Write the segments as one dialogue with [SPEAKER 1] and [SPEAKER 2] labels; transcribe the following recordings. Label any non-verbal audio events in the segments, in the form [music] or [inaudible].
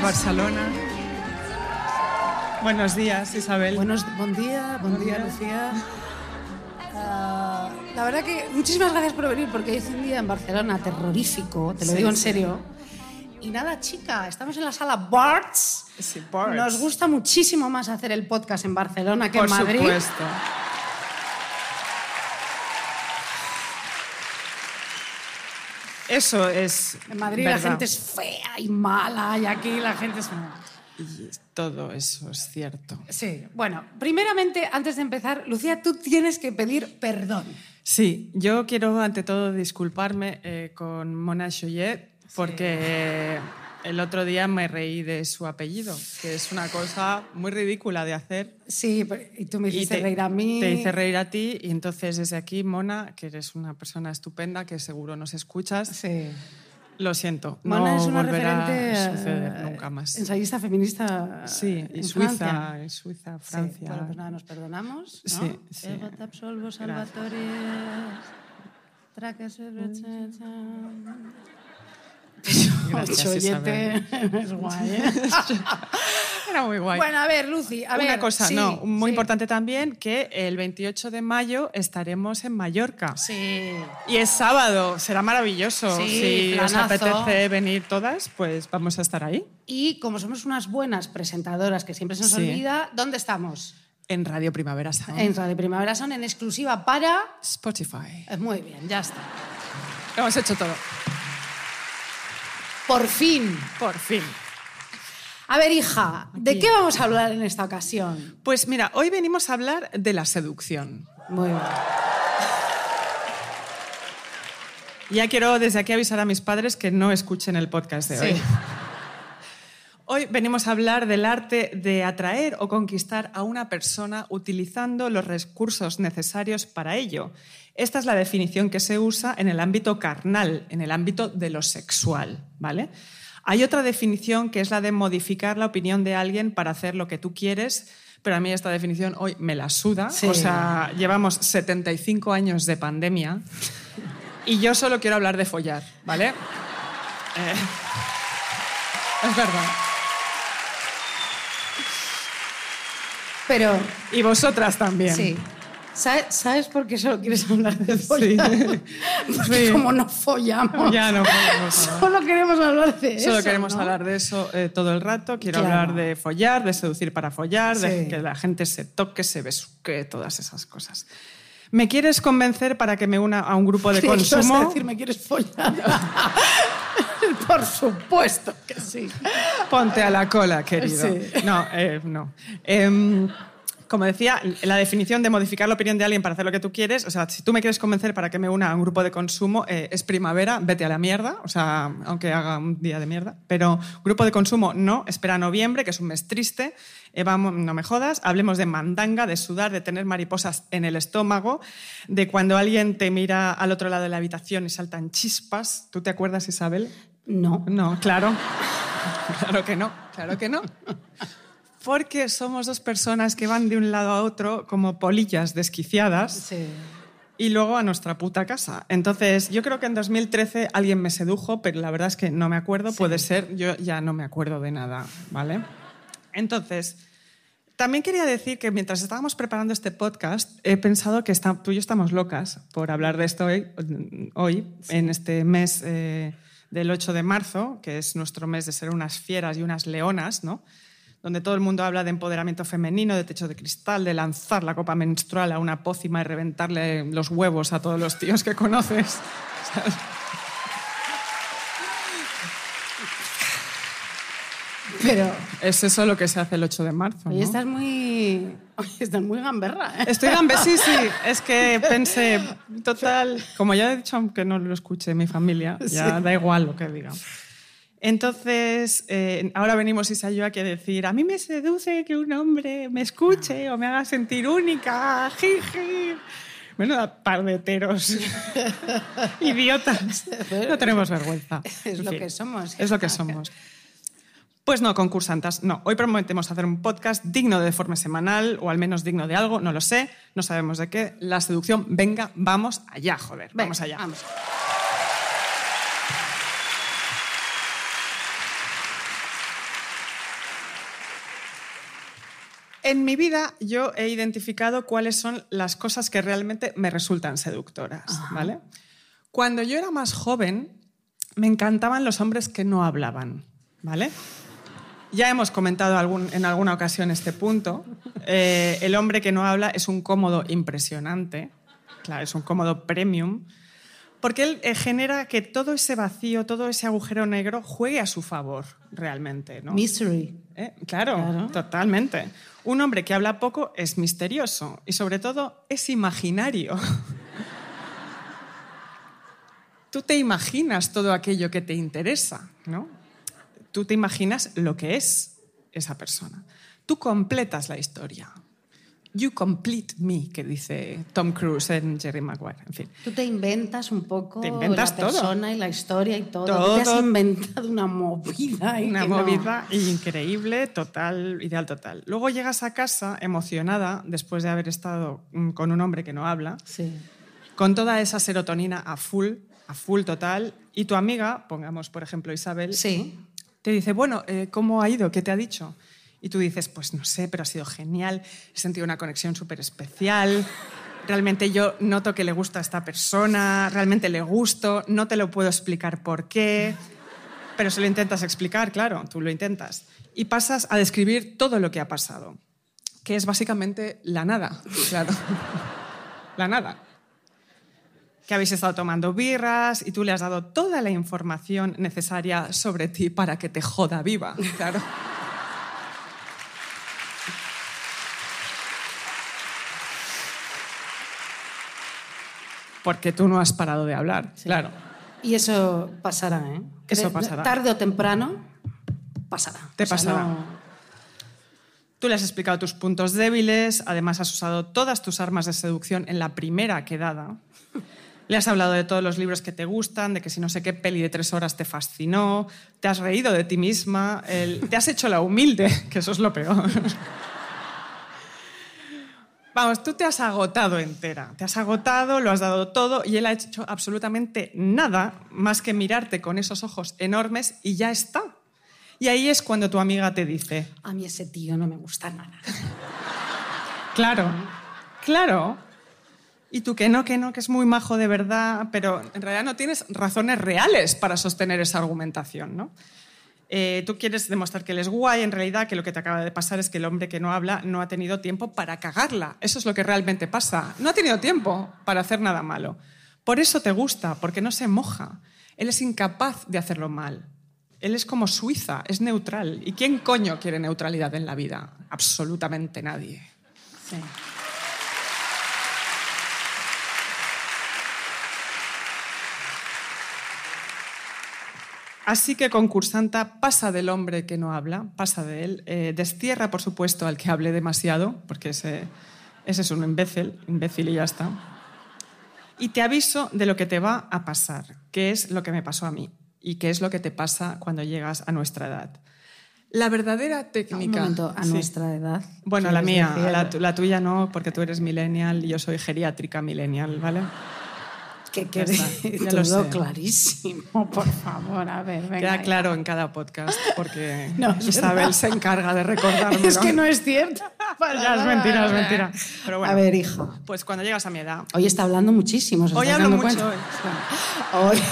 [SPEAKER 1] Barcelona. Buenos días, Isabel.
[SPEAKER 2] Buenos, buen día, buen, día, Lucía. Ah, la verdad que muchísimas gracias por venir porque es un día en Barcelona terrorífico, te lo
[SPEAKER 1] Sí,
[SPEAKER 2] digo en serio. Y nada, chica, estamos en la sala Barts.
[SPEAKER 1] Sí, Barts.
[SPEAKER 2] Nos gusta muchísimo más hacer el podcast en Barcelona que
[SPEAKER 1] Por
[SPEAKER 2] en Madrid.
[SPEAKER 1] supuesto. Eso es.
[SPEAKER 2] En Madrid la gente es fea y mala y aquí la gente es...
[SPEAKER 1] Y todo eso es cierto.
[SPEAKER 2] Sí, bueno, primeramente, antes de empezar, Lucía, tú tienes que pedir perdón.
[SPEAKER 1] Sí, yo quiero ante todo disculparme eh, con Mona Choyet porque el otro día me reí de su apellido, que es una cosa muy ridícula de hacer.
[SPEAKER 2] Sí, pero- y tú me hiciste
[SPEAKER 1] te-
[SPEAKER 2] reír a mí.
[SPEAKER 1] Te hice reír a ti y entonces desde aquí, Mona, que eres una persona estupenda, que seguro nos escuchas,
[SPEAKER 2] Sí.
[SPEAKER 1] lo siento,
[SPEAKER 2] Mona
[SPEAKER 1] no
[SPEAKER 2] es una
[SPEAKER 1] volverá
[SPEAKER 2] referente
[SPEAKER 1] a
[SPEAKER 2] eh,
[SPEAKER 1] suceder nunca más.
[SPEAKER 2] Ensayista feminista.
[SPEAKER 1] Sí,
[SPEAKER 2] en
[SPEAKER 1] Suiza,
[SPEAKER 2] Francia.
[SPEAKER 1] y Suiza,
[SPEAKER 2] Sí,
[SPEAKER 1] Francia.
[SPEAKER 2] bueno, pues nada, nos perdonamos. ¿no?
[SPEAKER 1] Sí, sí.
[SPEAKER 2] Ego te absolvo, Salvatore. Chacha.
[SPEAKER 1] Gracias.
[SPEAKER 2] Es guay, ¿eh? [laughs]
[SPEAKER 1] Era muy guay.
[SPEAKER 2] Bueno, a ver, Lucy, a ver.
[SPEAKER 1] Una cosa,
[SPEAKER 2] sí,
[SPEAKER 1] no, muy
[SPEAKER 2] sí.
[SPEAKER 1] importante también, que el 28 de mayo estaremos en Mallorca.
[SPEAKER 2] Sí.
[SPEAKER 1] Y es sábado, será maravilloso.
[SPEAKER 2] Sí,
[SPEAKER 1] si os
[SPEAKER 2] planazo.
[SPEAKER 1] apetece venir todas, pues vamos a estar ahí.
[SPEAKER 2] Y como somos unas buenas presentadoras que siempre se nos olvida, ¿dónde estamos?
[SPEAKER 1] En Radio Primavera Sound.
[SPEAKER 2] En Radio Primavera son en exclusiva para.
[SPEAKER 1] Spotify.
[SPEAKER 2] Muy bien, ya está.
[SPEAKER 1] Lo hemos hecho todo.
[SPEAKER 2] Por fin.
[SPEAKER 1] Por fin.
[SPEAKER 2] A ver, hija, ¿de qué vamos a hablar en esta ocasión?
[SPEAKER 1] Pues mira, hoy venimos a hablar de la seducción.
[SPEAKER 2] Muy bien.
[SPEAKER 1] Ya quiero desde aquí avisar a mis padres que no escuchen el podcast de hoy.
[SPEAKER 2] Sí.
[SPEAKER 1] Hoy venimos a hablar del arte de atraer o conquistar a una persona utilizando los recursos necesarios para ello. Esta es la definición que se usa en el ámbito carnal, en el ámbito de lo sexual, ¿vale? Hay otra definición que es la de modificar la opinión de alguien para hacer lo que tú quieres, pero a mí esta definición hoy me la suda.
[SPEAKER 2] Sí.
[SPEAKER 1] O sea, llevamos 75 años de pandemia y yo solo quiero hablar de follar, ¿vale? Eh, es verdad.
[SPEAKER 2] Pero,
[SPEAKER 1] Y vosotras también.
[SPEAKER 2] sí. ¿Sabes, sabes por qué solo quieres hablar de follar? [laughs] Porque
[SPEAKER 1] Sí.
[SPEAKER 2] como no follamos,
[SPEAKER 1] Ya no hablar.
[SPEAKER 2] solo queremos hablar de eso.
[SPEAKER 1] Solo queremos
[SPEAKER 2] ¿no?
[SPEAKER 1] hablar de eso eh, todo el rato. Quiero
[SPEAKER 2] Claro.
[SPEAKER 1] hablar de follar, de seducir para follar, de
[SPEAKER 2] Sí.
[SPEAKER 1] que la gente se toque, se besuque, todas esas cosas. ¿Me quieres convencer para que me una a un grupo de [laughs] consumo?
[SPEAKER 2] decir, ¿me quieres follar? [laughs] por supuesto que sí.
[SPEAKER 1] Ponte a la cola, querido.
[SPEAKER 2] Sí.
[SPEAKER 1] No, eh, no. Em, como decía, la definición de modificar la opinión de alguien para hacer lo que tú quieres, o sea, si tú me quieres convencer para que me una a un grupo de consumo, eh, es primavera, vete a la mierda, o sea, aunque haga un día de mierda, pero grupo de consumo no, espera noviembre, que es un mes triste, eh, vamos, no me jodas, hablemos de mandanga, de sudar, de tener mariposas en el estómago, de cuando alguien te mira al otro lado de la habitación y saltan chispas. ¿Tú te acuerdas, Isabel?
[SPEAKER 2] No.
[SPEAKER 1] No, claro. [laughs] Claro que no, claro que no. Porque somos dos personas que van de un lado a otro como polillas desquiciadas
[SPEAKER 2] Sí.
[SPEAKER 1] y luego a nuestra puta casa. Entonces, yo creo que en 2013 alguien me sedujo, pero la verdad es que no me acuerdo. Puede ser, yo ya no me acuerdo de nada, ¿vale? Entonces, también quería decir que mientras estábamos preparando este podcast, he pensado que está- tú y yo estamos locas por hablar de esto hoy, hoy en este mes eh, del 8 de marzo, que es nuestro mes de ser unas fieras y unas leonas, ¿no? Donde todo el mundo habla de empoderamiento femenino, de techo de cristal, de lanzar la copa menstrual a una pócima y reventarle los huevos a todos los tíos que conoces. ¿sabes?
[SPEAKER 2] Pero,
[SPEAKER 1] Es eso lo que se hace el 8 de marzo. ¿no?
[SPEAKER 2] estás muy... Estás muy gamberra, ¿eh?
[SPEAKER 1] Estoy gambe, sí, sí. Es que pensé, total, como ya he dicho, aunque no lo escuche mi familia, ya
[SPEAKER 2] Sí.
[SPEAKER 1] da igual lo que diga. Entonces, eh, ahora venimos Isa y yo aquí a decir, a mí me seduce que un hombre me escuche o me haga sentir única, jiji. Menuda par de heteros. [laughs] Idiotas. No tenemos vergüenza.
[SPEAKER 2] Es lo [laughs] que somos.
[SPEAKER 1] Es lo que somos. Pues no, concursantas, no. Hoy prometemos hacer un podcast digno de forma semanal, o al menos digno de algo, no lo sé, no sabemos de qué. La seducción, venga, vamos allá, joder,
[SPEAKER 2] Venga,
[SPEAKER 1] vamos allá.
[SPEAKER 2] Vamos.
[SPEAKER 1] En mi vida yo he identificado cuáles son las cosas que realmente me resultan seductoras, ¿vale? Cuando yo era más joven, me encantaban los hombres que no hablaban, ¿vale? Ya hemos comentado algún- en alguna ocasión este punto. Eh, el hombre que no habla es un cómodo impresionante, claro, es un cómodo premium, porque él eh, genera que todo ese vacío, todo ese agujero negro juegue a su favor, realmente, ¿no?
[SPEAKER 2] Mystery.
[SPEAKER 1] ¿Eh? Claro,
[SPEAKER 2] Claro.
[SPEAKER 1] totalmente. Un hombre que habla poco es misterioso y sobre todo es imaginario. [laughs] Tú te imaginas todo aquello que te interesa, ¿no? Tú te imaginas lo que es esa persona. Tú completas la historia. You complete me, que dice Tom Cruise en Jerry Maguire. En fin.
[SPEAKER 2] Tú te inventas un poco
[SPEAKER 1] Te inventas
[SPEAKER 2] la
[SPEAKER 1] todo.
[SPEAKER 2] persona y la historia y todo.
[SPEAKER 1] Todo.
[SPEAKER 2] Tú te has inventado una movida.
[SPEAKER 1] Una
[SPEAKER 2] no.
[SPEAKER 1] movida increíble, total, ideal total. Luego llegas a casa emocionada después de haber estado mm, con un hombre que no habla,
[SPEAKER 2] Sí.
[SPEAKER 1] con toda esa serotonina a full, a full total, y tu amiga, pongamos por ejemplo Isabel,
[SPEAKER 2] Sí.
[SPEAKER 1] te dice, bueno, eh, ¿cómo ha ido? ¿Qué te ha dicho? Y tú dices, pues no sé, pero ha sido genial, he sentido una conexión súper especial, realmente yo noto que le gusta a esta persona, realmente le gusto, no te lo puedo explicar por qué, pero se lo intentas explicar, claro, tú lo intentas. Y pasas a describir todo lo que ha pasado, que es básicamente la nada, claro. [laughs] la nada. Que habéis estado tomando birras y tú le has dado toda la información necesaria sobre ti para que te joda viva, claro. Porque tú no has parado de hablar, claro.
[SPEAKER 2] Y eso pasará, ¿eh?
[SPEAKER 1] Eso pasará.
[SPEAKER 2] Tarde o temprano pasará.
[SPEAKER 1] Te
[SPEAKER 2] O sea,
[SPEAKER 1] pasará.
[SPEAKER 2] no-
[SPEAKER 1] Tú le has explicado tus puntos débiles, además has usado todas tus armas de seducción en la primera quedada. Le has hablado de todos los libros que te gustan, de que si no sé qué peli de tres horas te fascinó, te has reído de ti misma, el- te has hecho la humilde, [laughs] que eso es lo peor. Vamos, tú te has agotado entera, te has agotado, lo has dado todo y él ha hecho absolutamente nada más que mirarte con esos ojos enormes y ya está. Y ahí es cuando tu amiga te dice,
[SPEAKER 2] A mí ese tío no me gusta nada.
[SPEAKER 1] Claro, claro. Y tú que no, que no, que es muy majo de verdad, pero en realidad no tienes razones reales para sostener esa argumentación, ¿no? Eh, tú quieres demostrar que él es guay, en realidad que lo que te acaba de pasar es que el hombre que no habla no ha tenido tiempo para cagarla. Eso es lo que realmente pasa. No ha tenido tiempo para hacer nada malo. Por eso te gusta, porque no se moja. Él es incapaz de hacerlo mal. Él es como Suiza, es neutral. ¿Y quién coño quiere neutralidad en la vida? Absolutamente nadie.
[SPEAKER 2] Sí.
[SPEAKER 1] Así que concursanta pasa del hombre que no habla, pasa de él, eh, destierra, por supuesto, al que hable demasiado, porque ese, ese es un imbécil, imbécil y ya está. Y te aviso de lo que te va a pasar, que es lo que me pasó a mí y que es lo que te pasa cuando llegas a nuestra edad. La verdadera
[SPEAKER 2] Un
[SPEAKER 1] técnica...
[SPEAKER 2] momento, a
[SPEAKER 1] Sí.
[SPEAKER 2] nuestra edad.
[SPEAKER 1] Bueno, la
[SPEAKER 2] ¿quieres
[SPEAKER 1] mía, la, la tuya no, porque tú eres millennial y yo soy geriátrica millennial, ¿vale?
[SPEAKER 2] Que quede [laughs]
[SPEAKER 1] ya lo
[SPEAKER 2] todo clarísimo, por favor. A ver, venga.
[SPEAKER 1] Queda
[SPEAKER 2] ya.
[SPEAKER 1] claro en cada podcast, porque [laughs]
[SPEAKER 2] No,
[SPEAKER 1] Isabel
[SPEAKER 2] verdad.
[SPEAKER 1] se encarga de recordármelo.
[SPEAKER 2] Es que no es cierto. [laughs]
[SPEAKER 1] Ya, es mentira, es mentira. Pero bueno,
[SPEAKER 2] A ver, hijo.
[SPEAKER 1] pues cuando llegas a mi edad,
[SPEAKER 2] Hoy está hablando muchísimo. ¿os
[SPEAKER 1] Hoy hablo mucho,
[SPEAKER 2] cuenta?
[SPEAKER 1] hoy.
[SPEAKER 2] Hoy.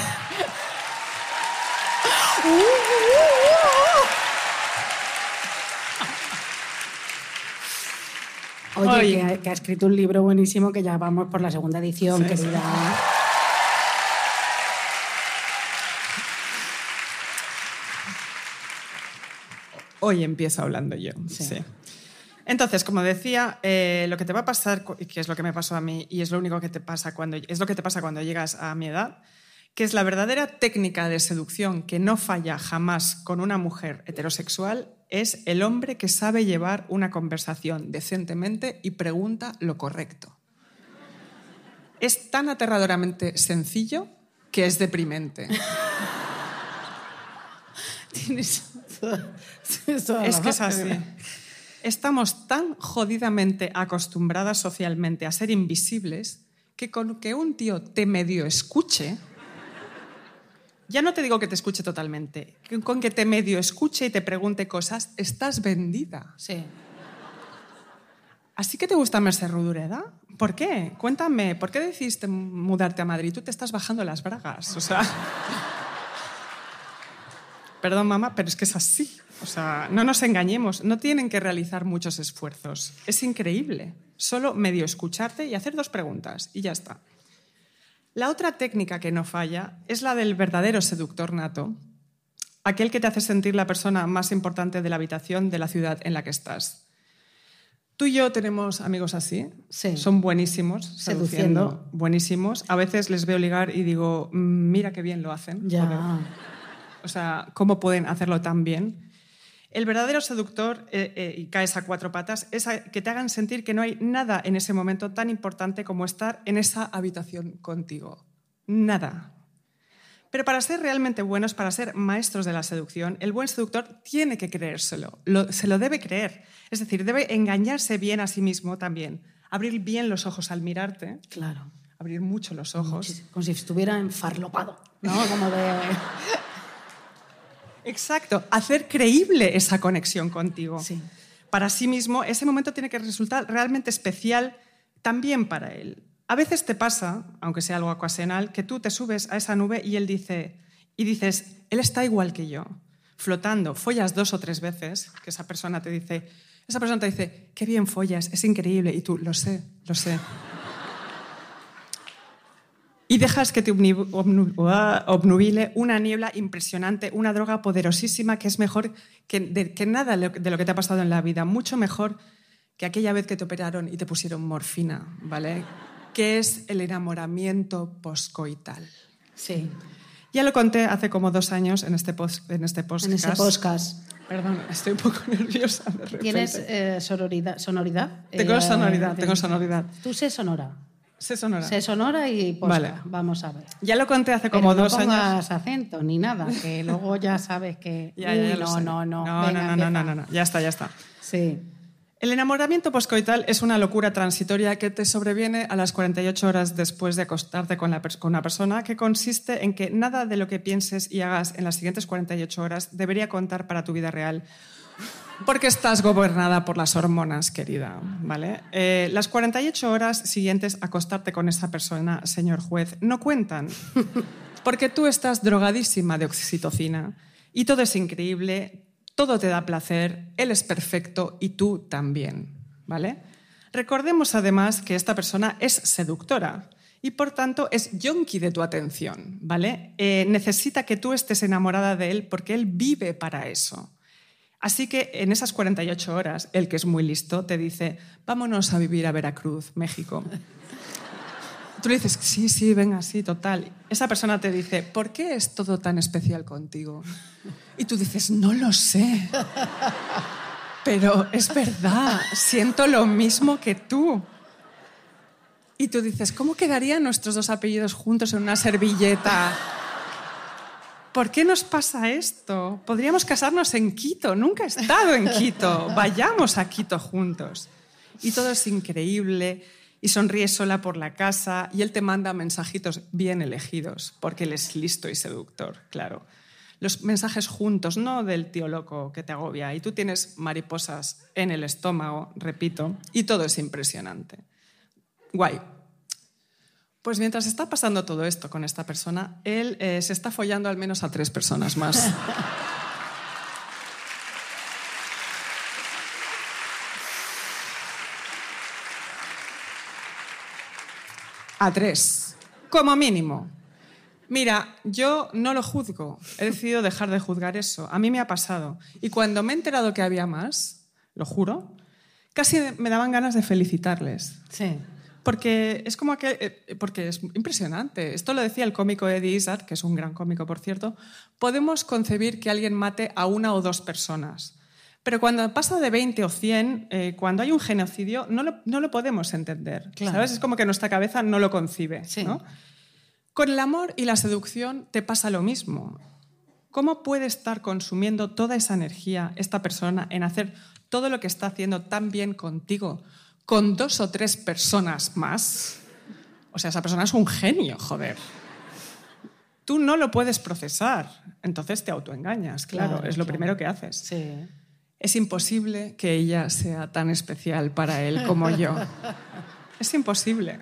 [SPEAKER 2] Oye, que ha, que ha escrito un libro buenísimo que ya vamos por la segunda edición,
[SPEAKER 1] Sí, sí. Hoy empiezo hablando yo.
[SPEAKER 2] Sí.
[SPEAKER 1] sí. Entonces, como decía, eh, lo que te va a pasar, que es lo que me pasó a mí, y es lo único que te pasa cuando, es lo que te pasa cuando llegas a mi edad, que es la verdadera técnica de seducción que no falla jamás con una mujer heterosexual, es el hombre que sabe llevar una conversación decentemente y pregunta lo correcto. Es tan aterradoramente sencillo que es deprimente. [laughs]
[SPEAKER 2] Tienes [laughs]
[SPEAKER 1] Es que es así. Estamos tan jodidamente acostumbradas socialmente a ser invisibles que con que un tío te medio escuche, ya no te digo que te escuche totalmente, con que te medio escuche y te pregunte cosas, estás vendida.
[SPEAKER 2] Sí.
[SPEAKER 1] ¿Así que te gusta Merced Rudureda? ¿Por qué? Cuéntame, ¿por qué decidiste mudarte a Madrid? Tú te estás bajando las bragas, o sea... Perdón, mamá, pero es que es así. O sea, no nos engañemos, no tienen que realizar muchos esfuerzos. Es increíble. Solo medio escucharte y hacer dos preguntas y ya está. La otra técnica que no falla es la del verdadero seductor nato, aquel que te hace sentir la persona más importante de la habitación de la ciudad en la que estás. Tú y yo tenemos amigos así.
[SPEAKER 2] Sí.
[SPEAKER 1] Son buenísimos, seduciendo.
[SPEAKER 2] Seduciendo.
[SPEAKER 1] Buenísimos. A veces les veo ligar y digo, "Mm, mira qué bien lo hacen.
[SPEAKER 2] Ya.
[SPEAKER 1] O sea, ¿cómo pueden hacerlo tan bien? El verdadero seductor, eh, eh, y caes a cuatro patas, es a- que te hagan sentir que no hay nada en ese momento tan importante como estar en esa habitación contigo. Nada. Pero para ser realmente buenos, para ser maestros de la seducción, el buen seductor tiene que creérselo, lo- se lo debe creer. Es decir, debe engañarse bien a sí mismo también, abrir bien los ojos al mirarte,
[SPEAKER 2] Claro.
[SPEAKER 1] abrir mucho los ojos.
[SPEAKER 2] Como si estuviera enfarlopado, ¿no? Como de...
[SPEAKER 1] Exacto, hacer creíble esa conexión contigo.
[SPEAKER 2] Sí.
[SPEAKER 1] Para sí mismo, ese momento tiene que resultar realmente especial también para él. A veces te pasa, aunque sea algo ocasional, que tú te subes a esa nube y él dice, y dices, él está igual que yo, flotando, follas dos o tres veces, que esa persona te dice, esa persona te dice, qué bien follas, es increíble, y tú, lo sé, lo sé. Y dejas que te ua- obnubile una niebla impresionante, una droga poderosísima que es mejor que, de, que nada de lo que te ha pasado en la vida, mucho mejor que aquella vez que te operaron y te pusieron morfina, ¿vale? Que es el enamoramiento poscoital.
[SPEAKER 2] Sí.
[SPEAKER 1] Ya lo conté hace como dos años en este, post, en este podcast.
[SPEAKER 2] En ese podcast.
[SPEAKER 1] Perdón, estoy un poco [laughs] nerviosa de.
[SPEAKER 2] ¿Tienes eh, sonoridad?
[SPEAKER 1] Tengo
[SPEAKER 2] Eh,
[SPEAKER 1] sonoridad,
[SPEAKER 2] te-
[SPEAKER 1] tengo sonoridad.
[SPEAKER 2] Tú sé sonora.
[SPEAKER 1] Sé sonora.
[SPEAKER 2] Sé sonora y posca.
[SPEAKER 1] Vale.
[SPEAKER 2] Vamos a ver.
[SPEAKER 1] Ya lo conté hace como
[SPEAKER 2] Pero
[SPEAKER 1] dos
[SPEAKER 2] no
[SPEAKER 1] años.
[SPEAKER 2] pongas acento ni nada, que [laughs] luego ya sabes que...
[SPEAKER 1] Ya, ya, ya
[SPEAKER 2] Uy,
[SPEAKER 1] lo
[SPEAKER 2] no, no, no,
[SPEAKER 1] No,
[SPEAKER 2] Venga,
[SPEAKER 1] no, no, no. Ya está, ya está.
[SPEAKER 2] Sí.
[SPEAKER 1] El enamoramiento poscoital es una locura transitoria que te sobreviene a las 48 horas después de acostarte con, la con una persona, que consiste en que nada de lo que pienses y hagas en las siguientes 48 horas debería contar para tu vida real. Porque estás gobernada por las hormonas, querida. ¿vale? Eh, las 48 horas siguientes a acostarte con esa persona, señor juez, no cuentan. [laughs] Porque tú estás drogadísima de oxitocina y todo es increíble, todo te da placer, él es perfecto y tú también, ¿vale? Recordemos además que esta persona es seductora y por tanto es yonki de tu atención, ¿vale? Eh, necesita que tú estés enamorada de él porque él vive para eso. Así que en esas 48 horas, el que es muy listo te dice, vámonos a vivir a Veracruz, México. Tú le dices, sí, sí, venga, sí, total. Esa persona te dice, ¿por qué es todo tan especial contigo? Y tú dices, no lo sé. Pero es verdad, siento lo mismo que tú. Y tú dices, ¿cómo quedarían nuestros dos apellidos juntos en una servilleta? ¿Por qué nos pasa esto? Podríamos casarnos en Quito. Nunca he estado en Quito. Vayamos a Quito juntos. Y todo es increíble. Y sonríes sola por la casa y él te manda mensajitos bien elegidos, porque él es listo y seductor, claro. Los mensajes juntos, no del tío loco que te agobia. Y tú tienes mariposas en el estómago, repito, y todo es impresionante. Guay. Pues mientras está pasando todo esto con esta persona, él eh, se está follando al menos a tres personas más. [laughs] A tres, como mínimo. Mira, yo no lo juzgo. He decidido dejar de juzgar eso. A mí me ha pasado. Y cuando me he enterado que había más, lo juro, casi me daban ganas de felicitarles.
[SPEAKER 2] Sí.
[SPEAKER 1] Porque es como que, eh, porque es impresionante. Esto lo decía el cómico Eddie Izzard, que es un gran cómico, por cierto. Podemos concebir que alguien mate a una o dos personas. Pero cuando pasa de 20 o 100, eh, cuando hay un genocidio, no lo, no lo podemos entender.
[SPEAKER 2] Claro.
[SPEAKER 1] ¿Sabes? Es como que nuestra cabeza no lo concibe.
[SPEAKER 2] Sí.
[SPEAKER 1] ¿no? Con el amor y la seducción te pasa lo mismo. ¿Cómo puede estar consumiendo toda esa energía esta persona en hacer todo lo que está haciendo tan bien contigo con dos o tres personas más? O sea, esa persona es un genio, joder. Tú no lo puedes procesar, entonces te autoengañas, claro,
[SPEAKER 2] Claro,
[SPEAKER 1] es lo
[SPEAKER 2] claro.
[SPEAKER 1] primero que haces.
[SPEAKER 2] Sí.
[SPEAKER 1] Es imposible que ella sea tan especial para él como yo. [laughs] Es imposible.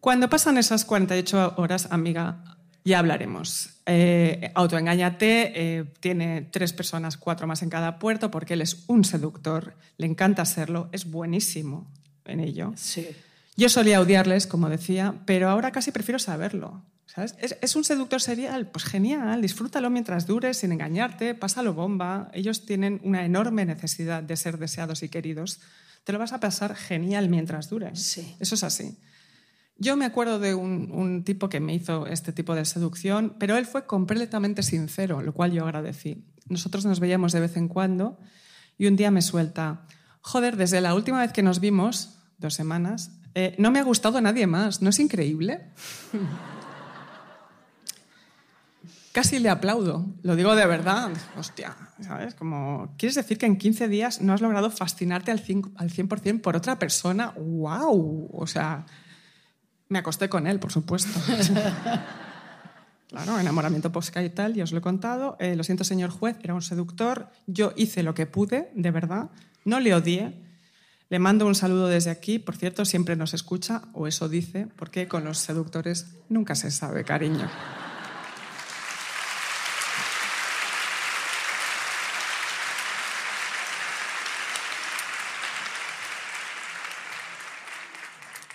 [SPEAKER 1] Cuando pasan esas 48 horas, amiga, ya hablaremos. Eh, autoengáñate, eh, tiene tres personas, cuatro más en cada puerto, porque él es un seductor, le encanta serlo, es buenísimo en ello.
[SPEAKER 2] Sí.
[SPEAKER 1] Yo solía odiarles, como decía, pero ahora casi prefiero saberlo. ¿sabes? Es, es un seductor serial, pues genial, disfrútalo mientras dure, sin engañarte, pásalo bomba. Ellos tienen una enorme necesidad de ser deseados y queridos. Te lo vas a pasar genial mientras dure.
[SPEAKER 2] Sí.
[SPEAKER 1] Eso es así. Yo me acuerdo de un, tipo que me hizo este tipo de seducción, pero él fue completamente sincero, lo cual yo agradecí. Nosotros nos veíamos de vez en cuando y un día me suelta, joder, desde la última vez que nos vimos, dos semanas, eh, no me ha gustado nadie más, ¿no es increíble? [laughs] Casi le aplaudo, lo digo de verdad. Hostia, ¿sabes? Como, ¿quieres decir que en 15 días no has logrado fascinarte al 100%, por otra persona? ¡Wow! O sea, me acosté con él, por supuesto. [laughs] claro, enamoramiento posca y tal, ya os lo he contado. Eh, lo siento, señor juez, era un seductor. Yo hice lo que pude, de verdad. No le odié. Le mando un saludo desde aquí. Por cierto, siempre nos escucha, o eso dice, porque con los seductores nunca se sabe, cariño.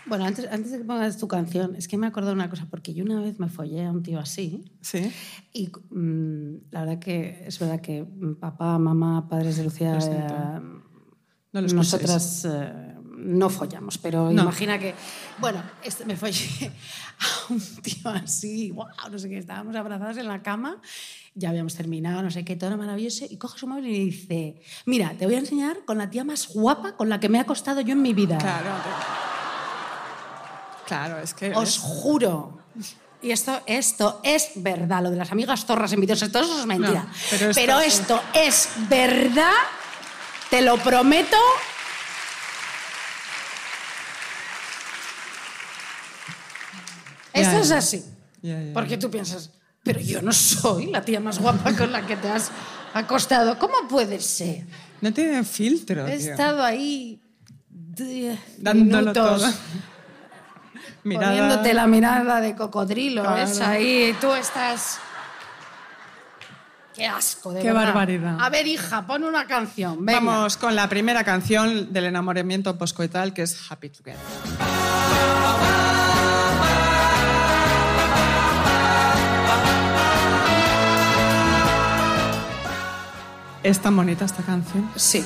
[SPEAKER 2] Bueno, antes, antes de que pongas tu canción, es que me acuerdo de una cosa, porque yo una vez me follé a un tío así.
[SPEAKER 1] Sí.
[SPEAKER 2] Y mmm, la verdad que es verdad que papá, mamá, padres de Lucía, eh,
[SPEAKER 1] no
[SPEAKER 2] nosotras eh, no follamos, pero no. imagina que, bueno, este, me follé a un tío así, wow, no sé qué, estábamos abrazados en la cama, ya habíamos terminado, no sé qué, todo era maravilloso, y coge su móvil y dice, mira, te voy a enseñar con la tía más guapa con la que me he acostado yo en mi vida.
[SPEAKER 1] Claro. Claro, es que...
[SPEAKER 2] Os juro. Y esto, esto es verdad, lo de las amigas zorras envidiosas, todo eso es mentira.
[SPEAKER 1] No, pero, esto,
[SPEAKER 2] pero esto es verdad, te lo prometo. Esto es así. Porque tú piensas, pero yo no soy la tía más guapa con la que te has acostado. ¿Cómo puede ser?
[SPEAKER 1] No tienen filtro,
[SPEAKER 2] He
[SPEAKER 1] tío.
[SPEAKER 2] estado ahí
[SPEAKER 1] Dándolo
[SPEAKER 2] minutos
[SPEAKER 1] todo. Mirada-
[SPEAKER 2] poniéndote la mirada de cocodrilo,
[SPEAKER 1] Claro.
[SPEAKER 2] ¿ves? Ahí tú estás... Qué asco, de
[SPEAKER 1] Qué
[SPEAKER 2] verdad.
[SPEAKER 1] barbaridad.
[SPEAKER 2] A ver, hija, pon una canción. Venga.
[SPEAKER 1] Vamos con la primera canción del enamoramiento poscoital, que es Happy Together. Es tan bonita esta canción.
[SPEAKER 2] Sí,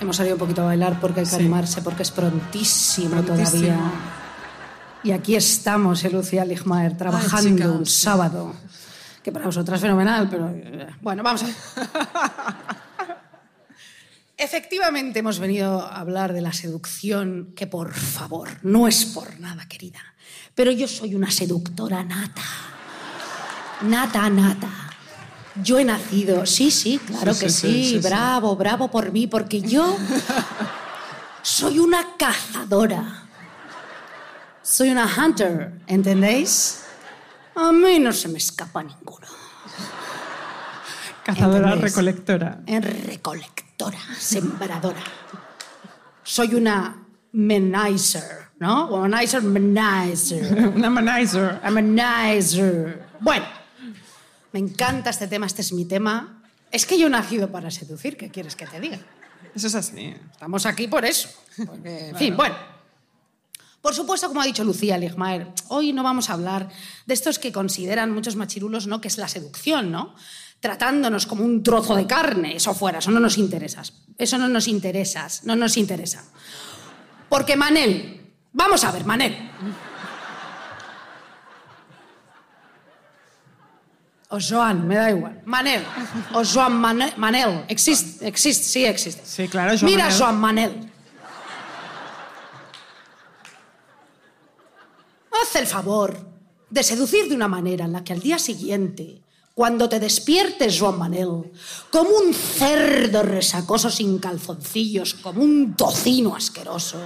[SPEAKER 2] hemos salido un poquito a bailar porque hay que
[SPEAKER 1] Sí.
[SPEAKER 2] animarse, porque es prontísimo,
[SPEAKER 1] Prontísimo.
[SPEAKER 2] todavía. Y aquí estamos, eh, Lucía Ligmaer, trabajando
[SPEAKER 1] chica,
[SPEAKER 2] un sábado. Que para vosotras es fenomenal, pero eh, bueno, vamos a ver. [laughs] Efectivamente hemos venido a hablar de la seducción, que por favor, no es por nada, querida, pero yo soy una seductora nata. Nata, nata. Yo he nacido, sí, sí, claro
[SPEAKER 1] Sí,
[SPEAKER 2] que
[SPEAKER 1] sí.
[SPEAKER 2] bravo, bravo por mí, porque yo [laughs] soy una cazadora. Soy una hunter, ¿entendéis? A mí no se me escapa ninguno.
[SPEAKER 1] Cazadora
[SPEAKER 2] ¿Entendéis?
[SPEAKER 1] recolectora.
[SPEAKER 2] En recolectora, sembradora. Soy una menizer, ¿no? Womanizer, menizer. [laughs]
[SPEAKER 1] Una manizer.
[SPEAKER 2] A menizer. Bueno, me encanta este tema, este es mi tema. Es que yo he nacido para seducir, ¿qué quieres que te diga?
[SPEAKER 1] Eso es así.
[SPEAKER 2] Estamos aquí por eso. Porque, en fin, bueno. Por supuesto, como ha dicho Lucía Ligmaer, hoy no vamos a hablar de estos que consideran muchos machirulos, ¿no? Que es la seducción, ¿no? Tratándonos como un trozo de carne, eso fuera, eso no nos interesa. Eso no nos interesa, no nos interesa. Porque Manel, vamos a ver, Manel. O Joan, me da igual. Manel. O Joan Mane- Manel. Existe, existe, sí existe.
[SPEAKER 1] Sí, claro, Joan
[SPEAKER 2] Mira,
[SPEAKER 1] Manel.
[SPEAKER 2] Joan Manel. El favor de seducir de una manera en la que al día siguiente, cuando te despiertes, Joan Manel, como un cerdo resacoso sin calzoncillos, como un tocino asqueroso,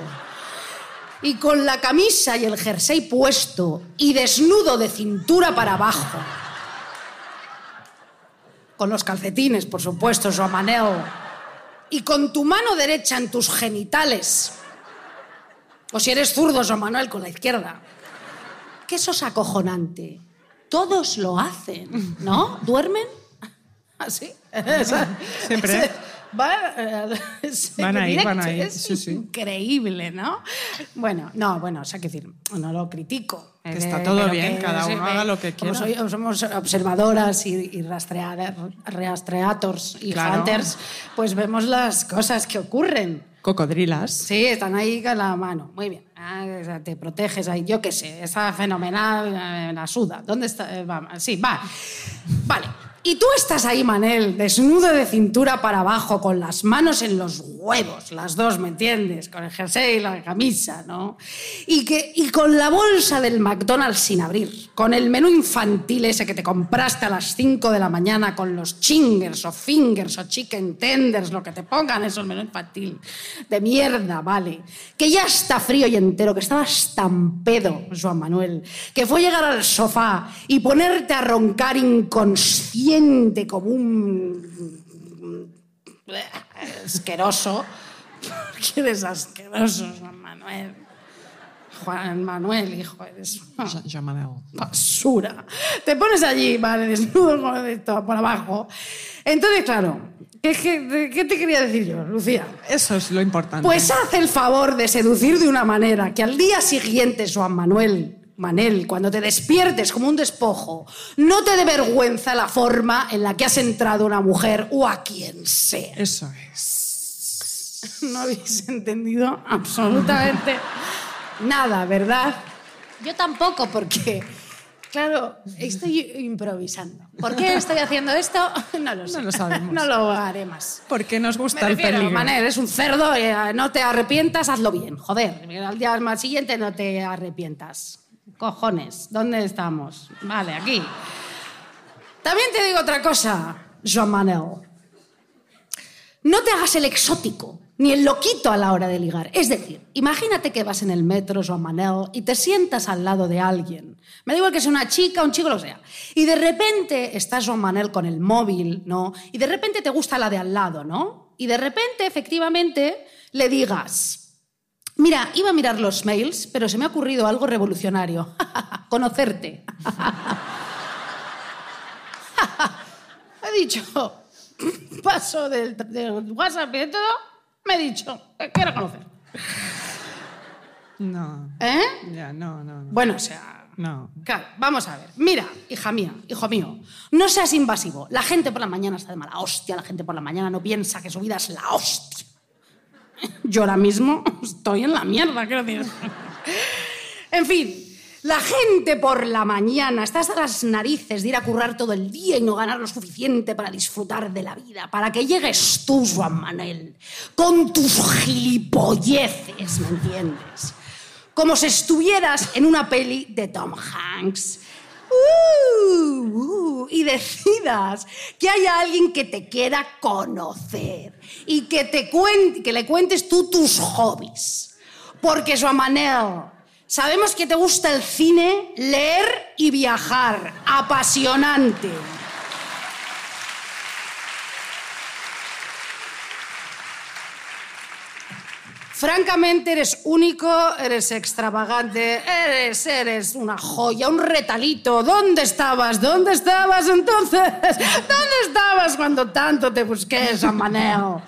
[SPEAKER 2] y con la camisa y el jersey puesto y desnudo de cintura para abajo, con los calcetines, por supuesto, Joan Manel, y con tu mano derecha en tus genitales, o si eres zurdo, Joan Manuel, con la izquierda, que eso es acojonante. Todos lo hacen, ¿no? ¿Duermen? [laughs] ¿Así? [laughs]
[SPEAKER 1] Siempre.
[SPEAKER 2] Va, [laughs]
[SPEAKER 1] Van ahí,
[SPEAKER 2] directo,
[SPEAKER 1] van ahí,
[SPEAKER 2] Es
[SPEAKER 1] sí, sí.
[SPEAKER 2] increíble, ¿no? Bueno, no, bueno, o sea, que decir, no lo critico.
[SPEAKER 1] Que está
[SPEAKER 2] Eh,
[SPEAKER 1] todo
[SPEAKER 2] pero
[SPEAKER 1] bien, cada uno haga lo que
[SPEAKER 2] como
[SPEAKER 1] quiera.
[SPEAKER 2] soy- somos observadoras y, y rastreators y
[SPEAKER 1] Claro.
[SPEAKER 2] hunters, pues vemos las cosas que ocurren.
[SPEAKER 1] Cocodrilas.
[SPEAKER 2] Sí, están ahí con la mano. Muy bien. Ah, te proteges ahí. Yo qué sé, está fenomenal. eh, La suda. ¿Dónde está? Eh, Sí, va. Vale. Y tú estás ahí, Manel, desnudo de cintura para abajo, con las manos en los huevos, las dos, ¿me entiendes? Con el jersey y la camisa, ¿no? Y, que, y con la bolsa del McDonald's sin abrir, con el menú infantil ese que te compraste a las 5 de la mañana, con los chingers o fingers o chicken tenders, lo que te pongan, eso, el menú infantil. De mierda, vale. Que ya está frío y entero, que estabas tan pedo, Joan Manuel, que fue llegar al sofá y ponerte a roncar inconsciente como un asqueroso. [laughs] Porque eres asqueroso, Juan Manuel. Juan Manuel, hijo, eres una basura. Te pones allí, vale, desnudo [laughs] con esto por abajo. Entonces, claro, ¿qué, qué, qué te quería decir yo, Lucía?
[SPEAKER 1] Eso es lo importante.
[SPEAKER 2] Pues haz el favor de seducir de una manera que al día siguiente, Joan Manuel, Manel, cuando te despiertes como un despojo, no te dé vergüenza la forma en la que has entrado una mujer o a quien sea.
[SPEAKER 1] Eso es. [laughs]
[SPEAKER 2] No habéis entendido absolutamente nada, ¿verdad? Yo tampoco, porque, claro, estoy improvisando. ¿Por qué estoy haciendo esto? [laughs] No lo sé.
[SPEAKER 1] No lo sabemos.
[SPEAKER 2] No lo haré más.
[SPEAKER 1] Porque nos gusta
[SPEAKER 2] Me
[SPEAKER 1] el peligro.
[SPEAKER 2] Manel, eres un cerdo, eh, no te arrepientas, hazlo bien. Joder, al día más siguiente no te arrepientas. Cojones, ¿dónde estamos? Vale, aquí. También te digo otra cosa, Joan Manel. No te hagas el exótico, ni el loquito a la hora de ligar. Es decir, imagínate que vas en el metro, Joan Manel, y te sientas al lado de alguien. Me da igual que sea una chica, un chico, lo sea. Y de repente estás Joan Manel con el móvil, ¿no? Y de repente te gusta la de al lado, ¿no? Y de repente, efectivamente, le digas, mira, iba a mirar los mails, pero se me ha ocurrido algo revolucionario. [laughs] Conocerte. [laughs] He dicho, paso del, del WhatsApp y de todo, me he dicho, "Te quiero conocer.
[SPEAKER 1] No.
[SPEAKER 2] ¿Eh?
[SPEAKER 1] Ya, no, no. no.
[SPEAKER 2] Bueno, o sea,
[SPEAKER 1] No.
[SPEAKER 2] Claro, vamos a ver. Mira, hija mía, hijo mío, no seas invasivo. La gente por la mañana está de mala hostia, la gente por la mañana no piensa que su vida es la hostia. Yo ahora mismo estoy en la mierda, quiero. En fin, la gente por la mañana está hasta las narices de ir a currar todo el día y no ganar lo suficiente para disfrutar de la vida, para que llegues tú, Juan Manuel, con tus gilipolleces, ¿me entiendes? Como si estuvieras en una peli de Tom Hanks. Uh, uh, y decidas que haya alguien que te quiera conocer y que, te que le cuentes tú tus hobbies. Porque, Joan Manel, sabemos que te gusta el cine, leer y viajar. Apasionante. Francamente, eres único, eres extravagante, eres, eres una joya, un retalito. ¿Dónde estabas? ¿Dónde estabas entonces? [laughs] ¿Dónde estabas cuando tanto te busqué, San Manel?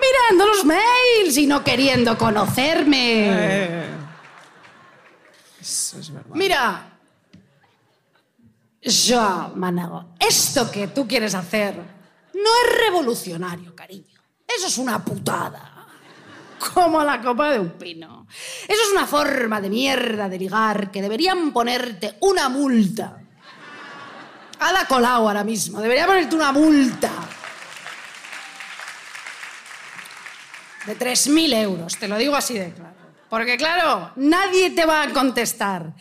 [SPEAKER 2] Mirando los mails y no queriendo conocerme.
[SPEAKER 1] Eh, Eso es verdad.
[SPEAKER 2] Mira, Joan Manel, esto que tú quieres hacer no es revolucionario, cariño. Eso es una putada. Como la copa de un pino. Eso es una forma de mierda de ligar que deberían ponerte una multa. A la Colau ahora mismo. Debería ponerte una multa. De 3.000 euros, te lo digo así de claro. Porque claro, nadie te va a contestar.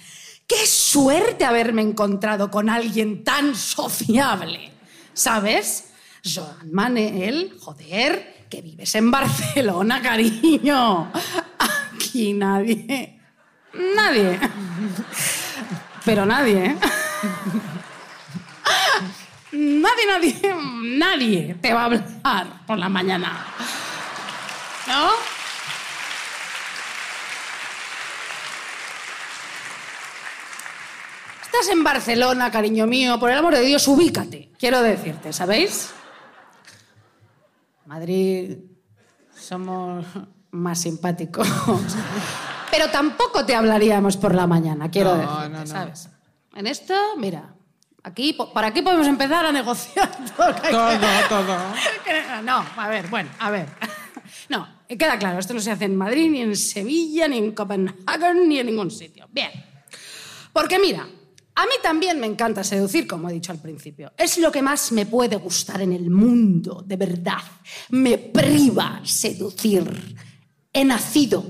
[SPEAKER 2] Qué suerte haberme encontrado con alguien tan sociable. ¿Sabes? Joan Manel, joder, que vives en Barcelona, cariño. Aquí nadie. Nadie. Pero nadie, ¿eh? nadie, nadie, nadie te va a hablar por la mañana. ¿No? Estás en Barcelona, cariño mío, por el amor de Dios, ubícate, quiero decirte, ¿sabéis? Madrid somos más simpáticos. [laughs] Pero tampoco te hablaríamos por la mañana, quiero decirte, ¿sabes? En esto, mira, aquí, para aquí podemos empezar a negociar. [laughs]
[SPEAKER 1] Todo, todo. [laughs]
[SPEAKER 2] No, a ver, bueno, a ver. No, queda claro, esto no se hace en Madrid, ni en Sevilla, ni en Copenhague, ni en ningún sitio. Bien. Porque mira, a mí también me encanta seducir, como he dicho al principio. Es lo que más me puede gustar en el mundo, de verdad. Me priva seducir. He nacido